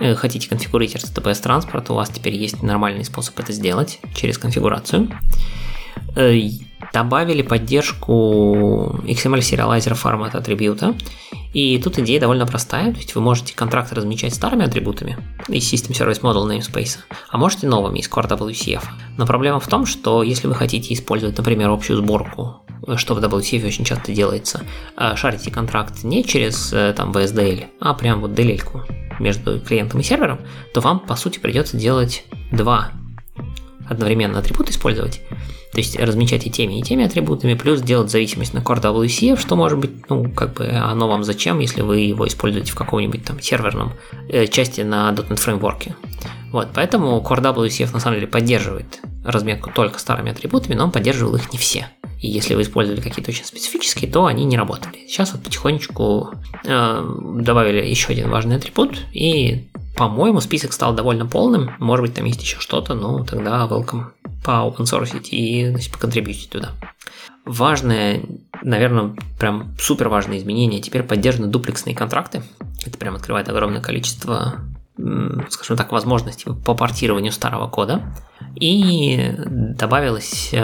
э, хотите конфигурировать HTTPS транспорт, у вас теперь есть нормальный способ это сделать через конфигурацию. Э, добавили поддержку XML сериалайзера формата атрибута. И тут идея довольно простая, то вы можете контракт размечать старыми атрибутами из System Service Model Namespace, а можете новыми из Core WCF. Но проблема в том, что если вы хотите использовать, например, общую сборку, что в WCF очень часто делается, а шарите контракт не через э, там VSDL, а прям вот DLL между клиентом и сервером, то вам по сути придется делать два одновременно атрибута использовать, то есть размечать и теми, и теми атрибутами, плюс делать зависимость на Core WCF, что может быть, ну, как бы оно вам зачем, если вы его используете в каком-нибудь там серверном э, части на .NET фреймворке. Вот, поэтому Core WCF на самом деле поддерживает разметку только старыми атрибутами, но он поддерживал их не все. И если вы использовали какие-то очень специфические, то они не работали. Сейчас вот потихонечку э, добавили еще один важный атрибут, и, по-моему, список стал довольно полным. Может быть, там есть еще что-то, но тогда welcome по open source и значит, поконтрибьютить туда. Важное, наверное, прям супер важное изменение. Теперь поддержаны дуплексные контракты. Это прям открывает огромное количество скажем так, возможностей по портированию старого кода. И добавилось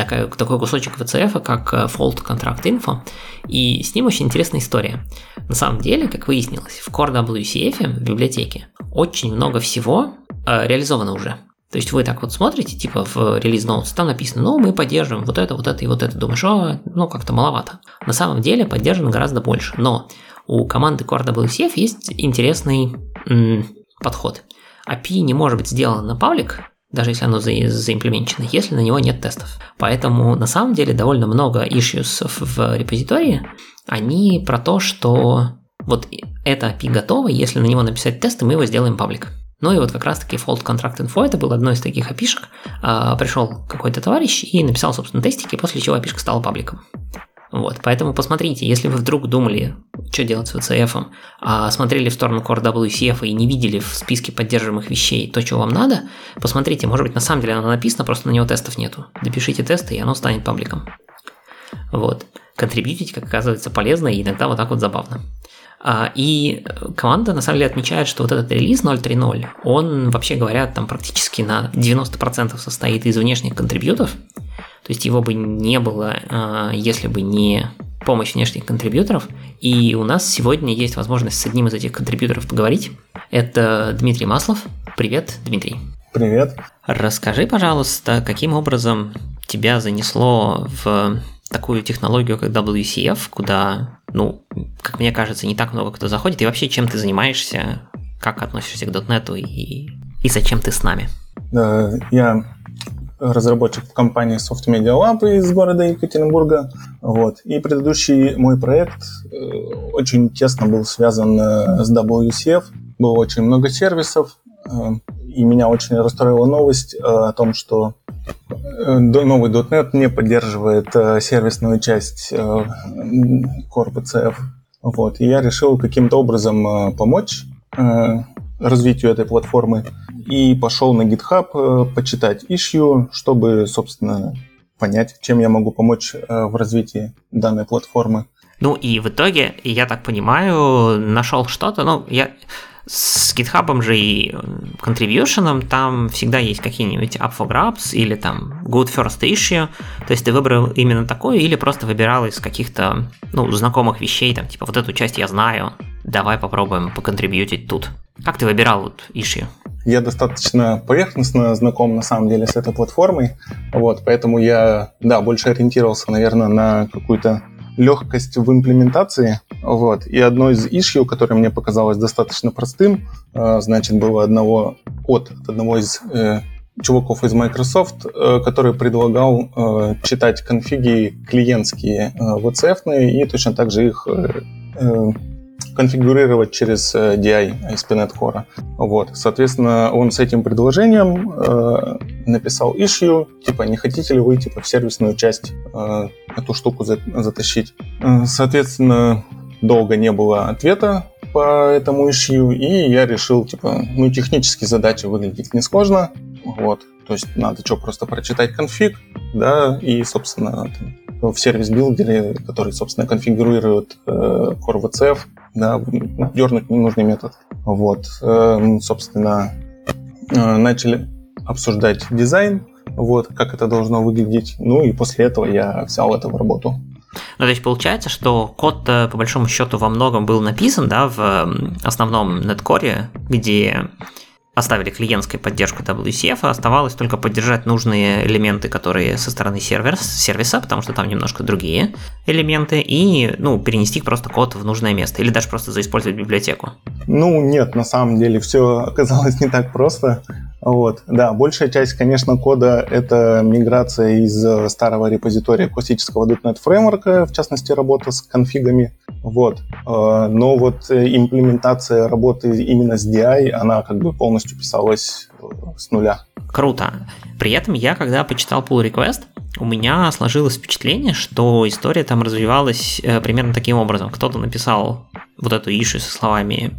э, такой, кусочек VCF, как Fault Contract Info, и с ним очень интересная история. На самом деле, как выяснилось, в Core WCF, в библиотеке, очень много всего э, реализовано уже. То есть вы так вот смотрите, типа в релиз notes, там написано, ну, мы поддерживаем вот это, вот это и вот это. Думаешь, о, ну, как-то маловато. На самом деле поддержано гораздо больше. Но у команды Core WCF есть интересный м- подход. API не может быть сделано на паблик, даже если оно за, заимплеменчено, если на него нет тестов. Поэтому на самом деле довольно много issues в репозитории, они про то, что вот это API готово, если на него написать тесты, мы его сделаем паблик. Ну и вот как раз-таки Fault Contract Info это был одной из таких api а, пришел какой-то товарищ и написал, собственно, тестики, после чего api стала пабликом. Вот, поэтому посмотрите, если вы вдруг думали, что делать с VCF, а смотрели в сторону Core WCF и не видели в списке поддерживаемых вещей то, что вам надо, посмотрите, может быть, на самом деле оно написано, просто на него тестов нету. Допишите тесты, и оно станет пабликом. Вот. Контрибьютить, как оказывается, полезно и иногда вот так вот забавно. А, и команда на самом деле отмечает, что вот этот релиз 0.3.0, он, вообще говоря, там практически на 90% состоит из внешних контрибьютов, то есть его бы не было, а, если бы не помощь внешних контрибьюторов. И у нас сегодня есть возможность с одним из этих контрибьюторов поговорить. Это Дмитрий Маслов. Привет, Дмитрий. Привет. Расскажи, пожалуйста, каким образом тебя занесло в такую технологию, как WCF, куда, ну, как мне кажется, не так много кто заходит, и вообще чем ты занимаешься, как относишься к .NET и, и зачем ты с нами? Я разработчик в компании Soft Media Lab из города Екатеринбурга. Вот. И предыдущий мой проект э, очень тесно был связан э, с WCF. Было очень много сервисов, э, и меня очень расстроила новость о том, что новый .NET не поддерживает сервисную часть Core PCF. Вот. И я решил каким-то образом помочь развитию этой платформы и пошел на GitHub э, почитать issue, чтобы, собственно, понять, чем я могу помочь э, в развитии данной платформы. Ну и в итоге, я так понимаю, нашел что-то, ну, я с GitHub же и contribution там всегда есть какие-нибудь up for grabs или там good first issue, то есть ты выбрал именно такое или просто выбирал из каких-то, ну, знакомых вещей, там, типа, вот эту часть я знаю, давай попробуем поконтрибьютить тут. Как ты выбирал вот issue? Я достаточно поверхностно знаком на самом деле с этой платформой, вот, поэтому я, да, больше ориентировался, наверное, на какую-то легкость в имплементации. Вот. И одно из issue, которое мне показалось достаточно простым, э, значит, было одного от одного из э, чуваков из Microsoft, э, который предлагал э, читать конфиги клиентские э, VCF и точно так же их э, э конфигурировать через э, DI ASP.NET Core. Вот. Соответственно, он с этим предложением э, написал issue, типа, не хотите ли вы типа, в сервисную часть э, эту штуку за, затащить. Э, соответственно, долго не было ответа по этому issue, и я решил, типа, ну, технически задача выглядит несложно, вот, то есть надо что, просто прочитать конфиг, да, и, собственно, в сервис-билдере, который, собственно, конфигурирует э, Core VCF, да, дернуть ненужный метод. Вот, э, собственно, э, начали обсуждать дизайн, вот, как это должно выглядеть. Ну и после этого я взял это в работу. Ну, то есть получается, что код, по большому счету, во многом был написан, да, в основном неткоре, где оставили клиентскую поддержку WCF, а оставалось только поддержать нужные элементы, которые со стороны сервер, сервиса, потому что там немножко другие элементы, и ну, перенести просто код в нужное место, или даже просто заиспользовать библиотеку. Ну, нет, на самом деле все оказалось не так просто. Вот, да, большая часть, конечно, кода — это миграция из старого репозитория классического .NET фреймворка, в частности, работа с конфигами. Вот. Э, но вот имплементация работы именно с DI, она как бы полностью писалась э, с нуля. Круто. При этом я, когда почитал pull request, у меня сложилось впечатление, что история там развивалась э, примерно таким образом. Кто-то написал вот эту ишу со словами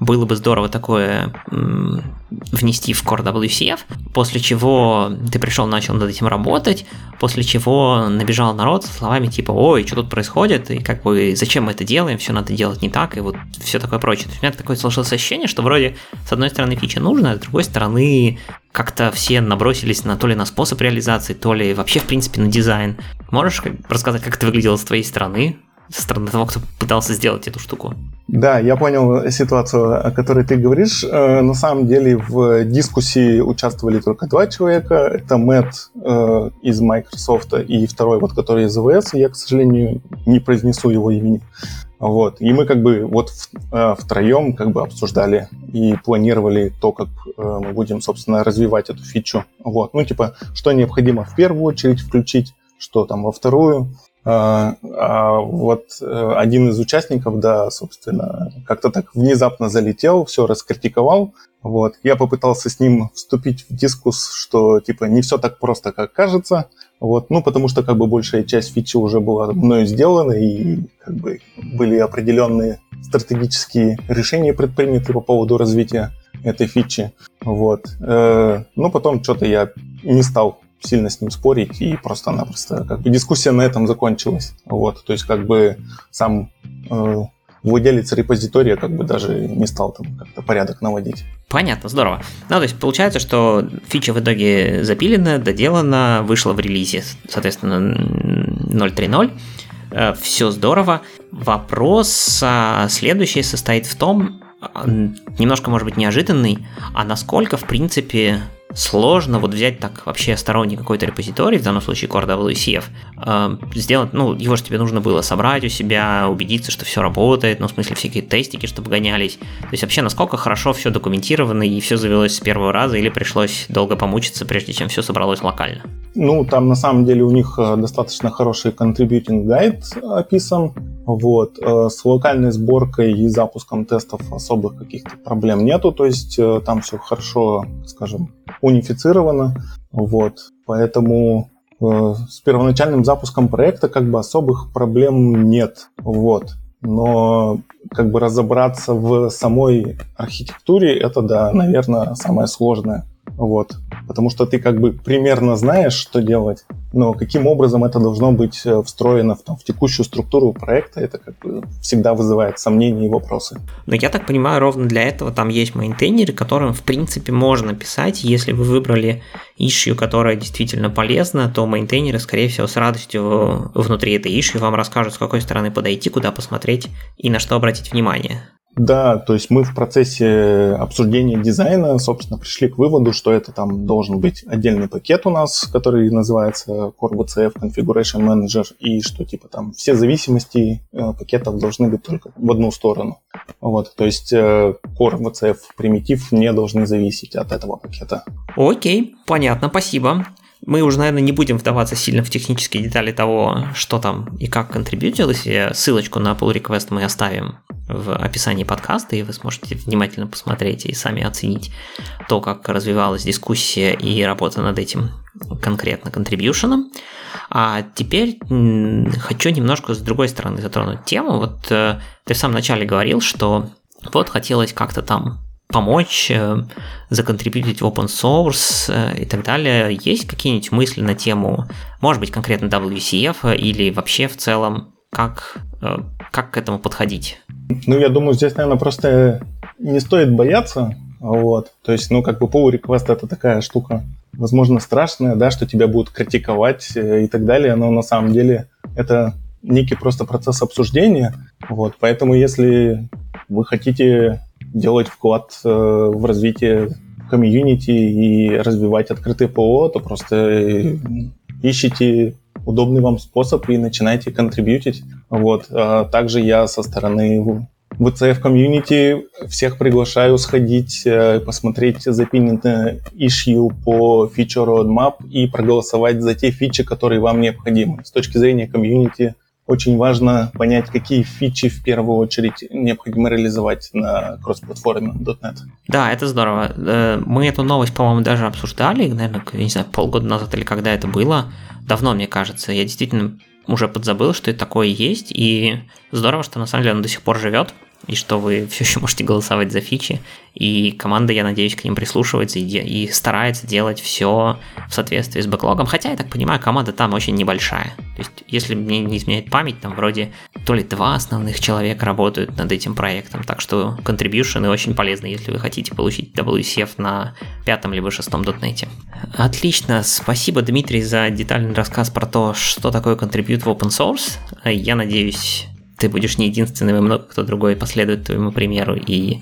«было бы здорово такое внести в Core WCF», после чего ты пришел, начал над этим работать, после чего набежал народ со словами типа «Ой, что тут происходит?» и как бы «Зачем мы это делаем? Все надо делать не так» и вот все такое прочее. То есть у меня такое сложилось ощущение, что вроде с одной стороны фича нужна, а с другой стороны как-то все набросились на то ли на способ реализации, то ли вообще в принципе на дизайн. Можешь рассказать, как это выглядело с твоей стороны? Со стороны того, кто пытался сделать эту штуку. Да, я понял ситуацию, о которой ты говоришь. Э, на самом деле в дискуссии участвовали только два человека. Это Мэтт э, из Microsoft и второй, вот, который из AWS. Я, к сожалению, не произнесу его имени. Вот. И мы как бы вот э, втроем как бы обсуждали и планировали то, как мы будем, собственно, развивать эту фичу. Вот. Ну, типа, что необходимо в первую очередь включить, что там во вторую. А, а вот э, один из участников, да, собственно, как-то так внезапно залетел, все раскритиковал. Вот. Я попытался с ним вступить в дискус, что типа не все так просто, как кажется. Вот. Ну, потому что как бы большая часть фичи уже была мною сделана, и как бы были определенные стратегические решения предприняты по поводу развития этой фичи. Вот. Э, но потом что-то я не стал сильно с ним спорить, и просто-напросто как бы дискуссия на этом закончилась. Вот, то есть как бы сам э, владелец репозитория как бы даже не стал там как-то порядок наводить. Понятно, здорово. Ну, то есть получается, что фича в итоге запилена, доделана, вышла в релизе, соответственно, 0.3.0. Э, Все здорово. Вопрос а, следующий состоит в том, немножко, может быть, неожиданный, а насколько, в принципе, сложно вот взять так вообще сторонний какой-то репозиторий, в данном случае Core WCF, э, сделать, ну, его же тебе нужно было собрать у себя, убедиться, что все работает, ну, в смысле, всякие тестики, чтобы гонялись. То есть вообще, насколько хорошо все документировано и все завелось с первого раза, или пришлось долго помучиться, прежде чем все собралось локально? Ну, там на самом деле у них э, достаточно хороший contributing гайд описан, вот. Э, с локальной сборкой и запуском тестов особых каких-то проблем нету, то есть э, там все хорошо, скажем, унифицировано. Вот. Поэтому э, с первоначальным запуском проекта как бы особых проблем нет. Вот. Но как бы разобраться в самой архитектуре, это, да, наверное, самое сложное. Вот. Потому что ты как бы примерно знаешь, что делать, но каким образом это должно быть э, встроено в, там, в текущую структуру проекта, это как бы всегда вызывает сомнения и вопросы. Но я так понимаю, ровно для этого там есть мейнтейнеры, которым в принципе можно писать. Если вы выбрали ишью, которая действительно полезна, то мейнтейнеры, скорее всего, с радостью внутри этой ишью вам расскажут, с какой стороны подойти, куда посмотреть и на что обратить внимание. Да, то есть мы в процессе обсуждения дизайна, собственно, пришли к выводу, что это там должен быть отдельный пакет у нас, который называется Core VCF Configuration Manager, и что типа там все зависимости э, пакетов должны быть только в одну сторону. Вот, то есть Core VCF примитив не должны зависеть от этого пакета. Окей, понятно, спасибо. Мы уже, наверное, не будем вдаваться сильно в технические детали того, что там и как контрибьютилось. Ссылочку на pull request мы оставим в описании подкаста, и вы сможете внимательно посмотреть и сами оценить то, как развивалась дискуссия и работа над этим конкретно контрибьюшеном. А теперь хочу немножко с другой стороны затронуть тему. Вот э, ты в самом начале говорил, что вот хотелось как-то там помочь, э, законтрибьютить open source э, и так далее. Есть какие-нибудь мысли на тему, может быть, конкретно WCF или вообще в целом, как, как к этому подходить? Ну, я думаю, здесь, наверное, просто не стоит бояться. Вот. То есть, ну, как бы pull request это такая штука, возможно, страшная, да, что тебя будут критиковать э, и так далее, но на самом деле это некий просто процесс обсуждения. Вот. Поэтому, если вы хотите делать вклад э, в развитие комьюнити и развивать открытый ПО, то просто э, ищите удобный вам способ и начинайте контрибьютить. Вот. А также я со стороны VCF комьюнити всех приглашаю сходить, э, посмотреть запиненное issue по фичу roadmap и проголосовать за те фичи, которые вам необходимы. С точки зрения комьюнити очень важно понять, какие фичи в первую очередь необходимо реализовать на кросс-платформе .NET. Да, это здорово. Э, мы эту новость, по-моему, даже обсуждали, наверное, не знаю, полгода назад или когда это было. Давно, мне кажется. Я действительно уже подзабыл, что это такое есть, и здорово, что на самом деле оно до сих пор живет и что вы все еще можете голосовать за фичи. И команда, я надеюсь, к ним прислушивается и, и старается делать все в соответствии с бэклогом. Хотя, я так понимаю, команда там очень небольшая. То есть, если мне не изменяет память, там вроде то ли два основных человека работают над этим проектом. Так что контрибьюшены очень полезны, если вы хотите получить WCF на пятом либо шестом дотнете. Отлично, спасибо, Дмитрий, за детальный рассказ про то, что такое контрибьют в open source. Я надеюсь, ты будешь не единственным, и много кто другой последует твоему примеру и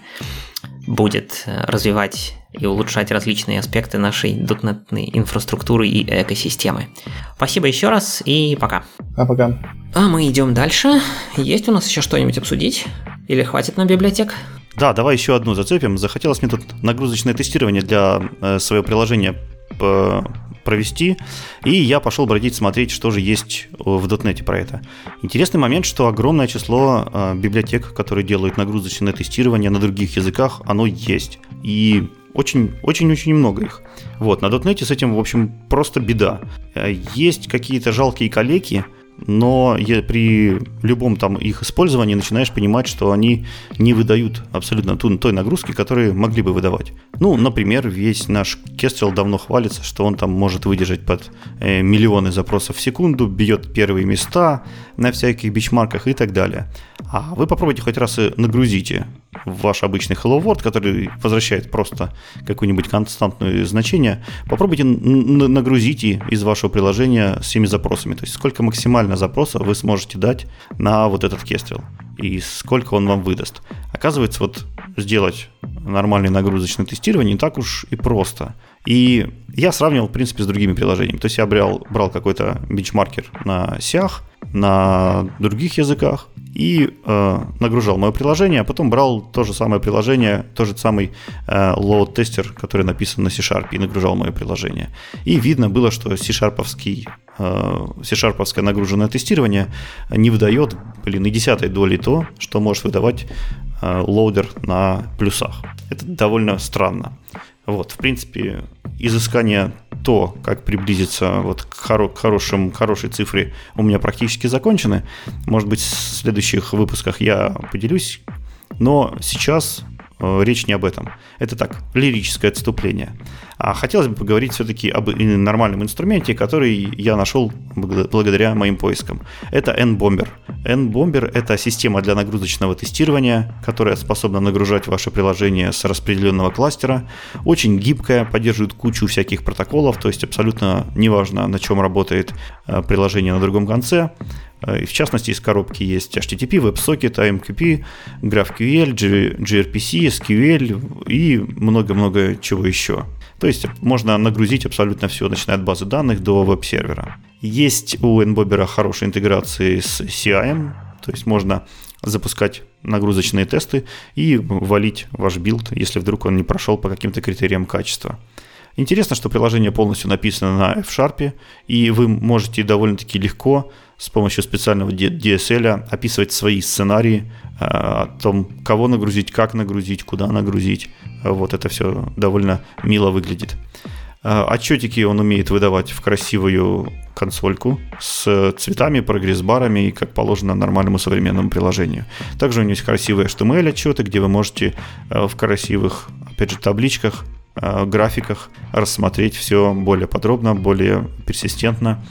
будет э, развивать и улучшать различные аспекты нашей дотнетной инфраструктуры и экосистемы. Спасибо еще раз и пока. А пока. А мы идем дальше. Есть у нас еще что-нибудь обсудить? Или хватит на библиотек? Да, давай еще одну зацепим. Захотелось мне тут нагрузочное тестирование для э, своего приложения провести, и я пошел бродить, смотреть, что же есть в .NET про это. Интересный момент, что огромное число э, библиотек, которые делают нагрузочное тестирование на других языках, оно есть. И очень-очень-очень много их. Вот, на .NET с этим, в общем, просто беда. Э, есть какие-то жалкие коллеги, но при любом там их использовании начинаешь понимать, что они не выдают абсолютно ту, той нагрузки, которые могли бы выдавать. Ну, например, весь наш Kestrel давно хвалится, что он там может выдержать под э, миллионы запросов в секунду, бьет первые места на всяких бичмарках и так далее. А вы попробуйте хоть раз и нагрузите ваш обычный Hello World, который возвращает просто какое-нибудь константное значение, попробуйте нагрузите из вашего приложения всеми запросами. То есть сколько максимально запросов вы сможете дать на вот этот Kestrel и сколько он вам выдаст. Оказывается, вот сделать нормальное нагрузочное тестирование не так уж и просто. И я сравнивал, в принципе, с другими приложениями. То есть я брал, брал какой-то бенчмаркер на сях, на других языках и э, нагружал мое приложение, а потом брал то же самое приложение, тот же самый э, load-тестер, который написан на C-Sharp, и нагружал мое приложение. И видно было, что C-Sharp'овский э, нагрузочное тестирование не выдает, блин, и десятой доли то, что может выдавать э, loader на плюсах. Это довольно странно. Вот, в принципе, изыскание то, как приблизиться вот к, хоро- к хорошим, хорошей цифре, у меня практически закончены. Может быть, в следующих выпусках я поделюсь. Но сейчас речь не об этом. Это так, лирическое отступление. А хотелось бы поговорить все-таки об нормальном инструменте, который я нашел благодаря моим поискам. Это N-Bomber. N-Bomber – это система для нагрузочного тестирования, которая способна нагружать ваше приложение с распределенного кластера. Очень гибкая, поддерживает кучу всяких протоколов, то есть абсолютно неважно, на чем работает э, приложение на другом конце. Э, в частности, из коробки есть HTTP, WebSocket, AMQP, GraphQL, gRPC, SQL и много-много чего еще. То есть можно нагрузить абсолютно все, начиная от базы данных до веб-сервера. Есть у NBomber хорошие интеграции с CI, то есть можно запускать нагрузочные тесты и валить ваш build, если вдруг он не прошел по каким-то критериям качества. Интересно, что приложение полностью написано на F-Sharp, и вы можете довольно-таки легко с помощью специального DSL описывать свои сценарии э, о том, кого нагрузить, как нагрузить, куда нагрузить. Вот это все довольно мило выглядит. Э, отчетики он умеет выдавать в красивую консольку с цветами, прогресс-барами и как положено нормальному современному приложению. Также у него есть красивые HTML отчеты, где вы можете э, в красивых, опять же, табличках графиках рассмотреть все более подробно, более персистентно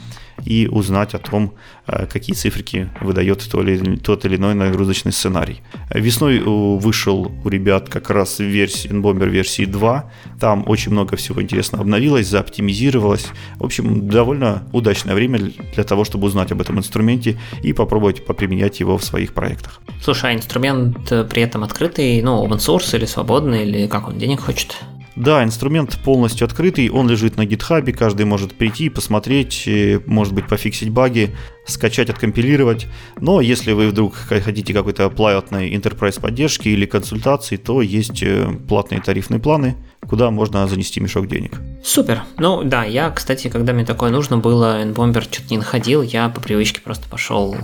и узнать о том, э, какие циферки выдает тот или, иной нагрузочный сценарий. Весной вышел у ребят как раз версия, Bomber версии 2. Там очень много всего интересного обновилось, заоптимизировалось. В общем, довольно удачное время для того, чтобы узнать об этом инструменте и попробовать поприменять его в своих проектах. Слушай, а инструмент э, при этом открытый, ну, open source или свободный, или как он денег хочет? Да, инструмент полностью открытый, он лежит на гитхабе, каждый может прийти, посмотреть, э, может быть пофиксить баги, скачать, откомпилировать. Но если вы вдруг хотите какой-то платной enterprise поддержки или консультации, то есть э, платные тарифные планы, куда можно занести мешок денег. Супер. Ну да, я, кстати, когда мне такое нужно было, Nbomber что-то не находил, я по привычке просто пошел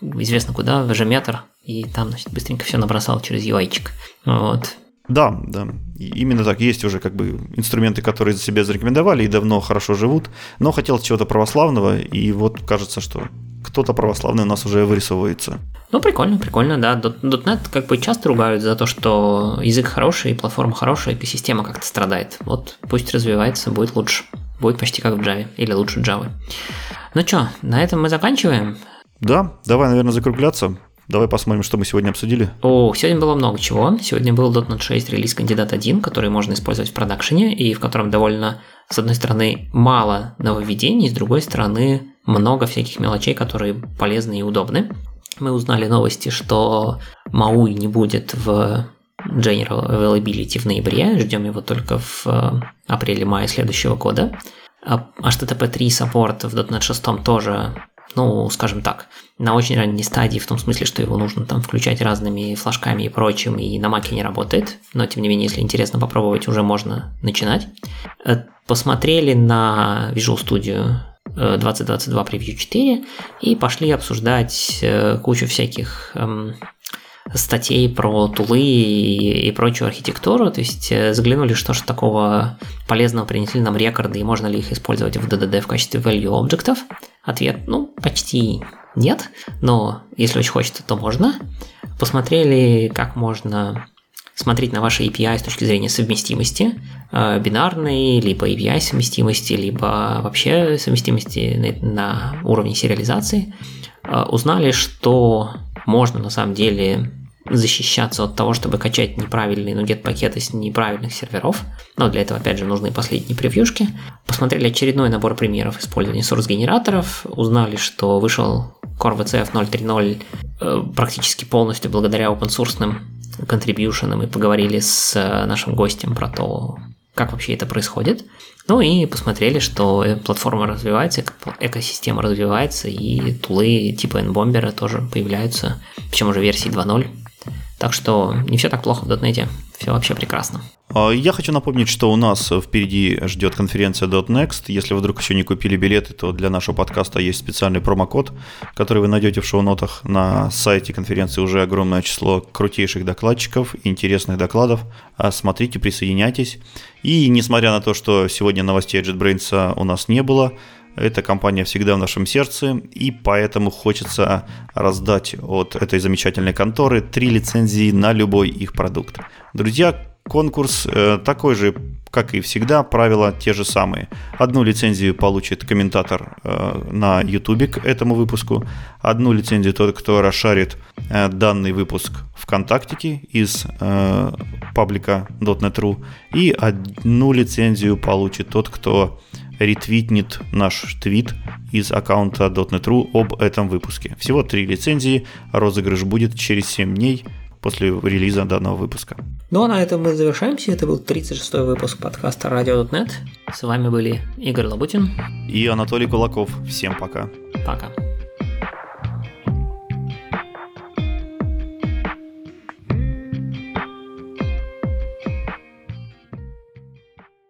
известно куда, в Эжеметр, и там, значит, быстренько все набросал через UI-чик. Вот. Да, да. Именно так. Есть уже как бы инструменты, которые за себя зарекомендовали и давно хорошо живут, но хотел чего-то православного, и вот кажется, что кто-то православный у нас уже вырисовывается. Ну, прикольно, прикольно, да. .NET как бы часто ругают за то, что язык хороший, платформа хорошая, экосистема как-то страдает. Вот пусть развивается, будет лучше. Будет почти как в Java, или лучше Java. Ну что, на этом мы заканчиваем. Да, давай, наверное, закругляться. Давай посмотрим, что мы сегодня обсудили. О, сегодня было много чего. Сегодня был .NET 6 релиз кандидат 1, который можно использовать в продакшене, и в котором довольно, с одной стороны, мало нововведений, с другой стороны, много всяких мелочей, которые полезны и удобны. Мы узнали новости, что Мауи не будет в General Availability в ноябре, ждем его только в э, апреле-мае следующего года. HTTP 3 саппорт в .NET 6 тоже ну, скажем так, на очень ранней стадии, в том смысле, что его нужно там включать разными флажками и прочим, и на маке не работает, но тем не менее, если интересно попробовать, уже можно начинать. Э, посмотрели на Visual Studio 2022 Preview 4 и пошли обсуждать э, кучу всяких эм, статей про тулы и, и прочую архитектуру, то есть э, заглянули, что же такого полезного принесли нам рекорды и можно ли их использовать в DDD в качестве value объектов. Ответ, ну, почти нет, но если очень хочется, то можно. Посмотрели, как можно смотреть на ваши API с точки зрения совместимости, э, бинарной, либо API совместимости, либо вообще совместимости на уровне сериализации. Э, узнали, что можно на самом деле защищаться от того, чтобы качать неправильные нугет пакеты с неправильных серверов. Но для этого, опять же, нужны последние превьюшки. Посмотрели очередной набор примеров использования source-генераторов, узнали, что вышел Core VCF 0.3.0 э, практически полностью благодаря open-source контрибьюшенам и поговорили с э, нашим гостем про то, как вообще это происходит. Ну и посмотрели, что платформа развивается, экосистема развивается, и тулы типа NBomber тоже появляются, причем уже версии 2.0. Так что не все так плохо в .NET, все вообще прекрасно. А, я хочу напомнить, что у нас впереди ждет конференция .next. Если вы вдруг еще не купили билеты, то для нашего подкаста есть специальный промокод, который вы найдете в шоу-нотах. На сайте конференции уже огромное число крутейших докладчиков, интересных докладов. А, смотрите, присоединяйтесь. И несмотря на то, что сегодня новостей JetBrains у нас не было, эта компания всегда в нашем сердце, и поэтому хочется раздать от этой замечательной конторы три лицензии на любой их продукт. Друзья, конкурс э, такой же, как и всегда, правила те же самые. Одну лицензию получит комментатор э, на YouTube к этому выпуску, одну лицензию тот, кто расшарит э, данный выпуск ВКонтакте из паблика .NET.ru, и одну лицензию получит тот, кто ретвитнет наш твит из аккаунта .NET.ru об этом выпуске. Всего три лицензии, розыгрыш будет через 7 дней после релиза данного выпуска. Ну а на этом мы завершаемся. Это был 36-й выпуск подкаста Radio.net. С вами были Игорь Лабутин и Анатолий Кулаков. Всем пока. Пока.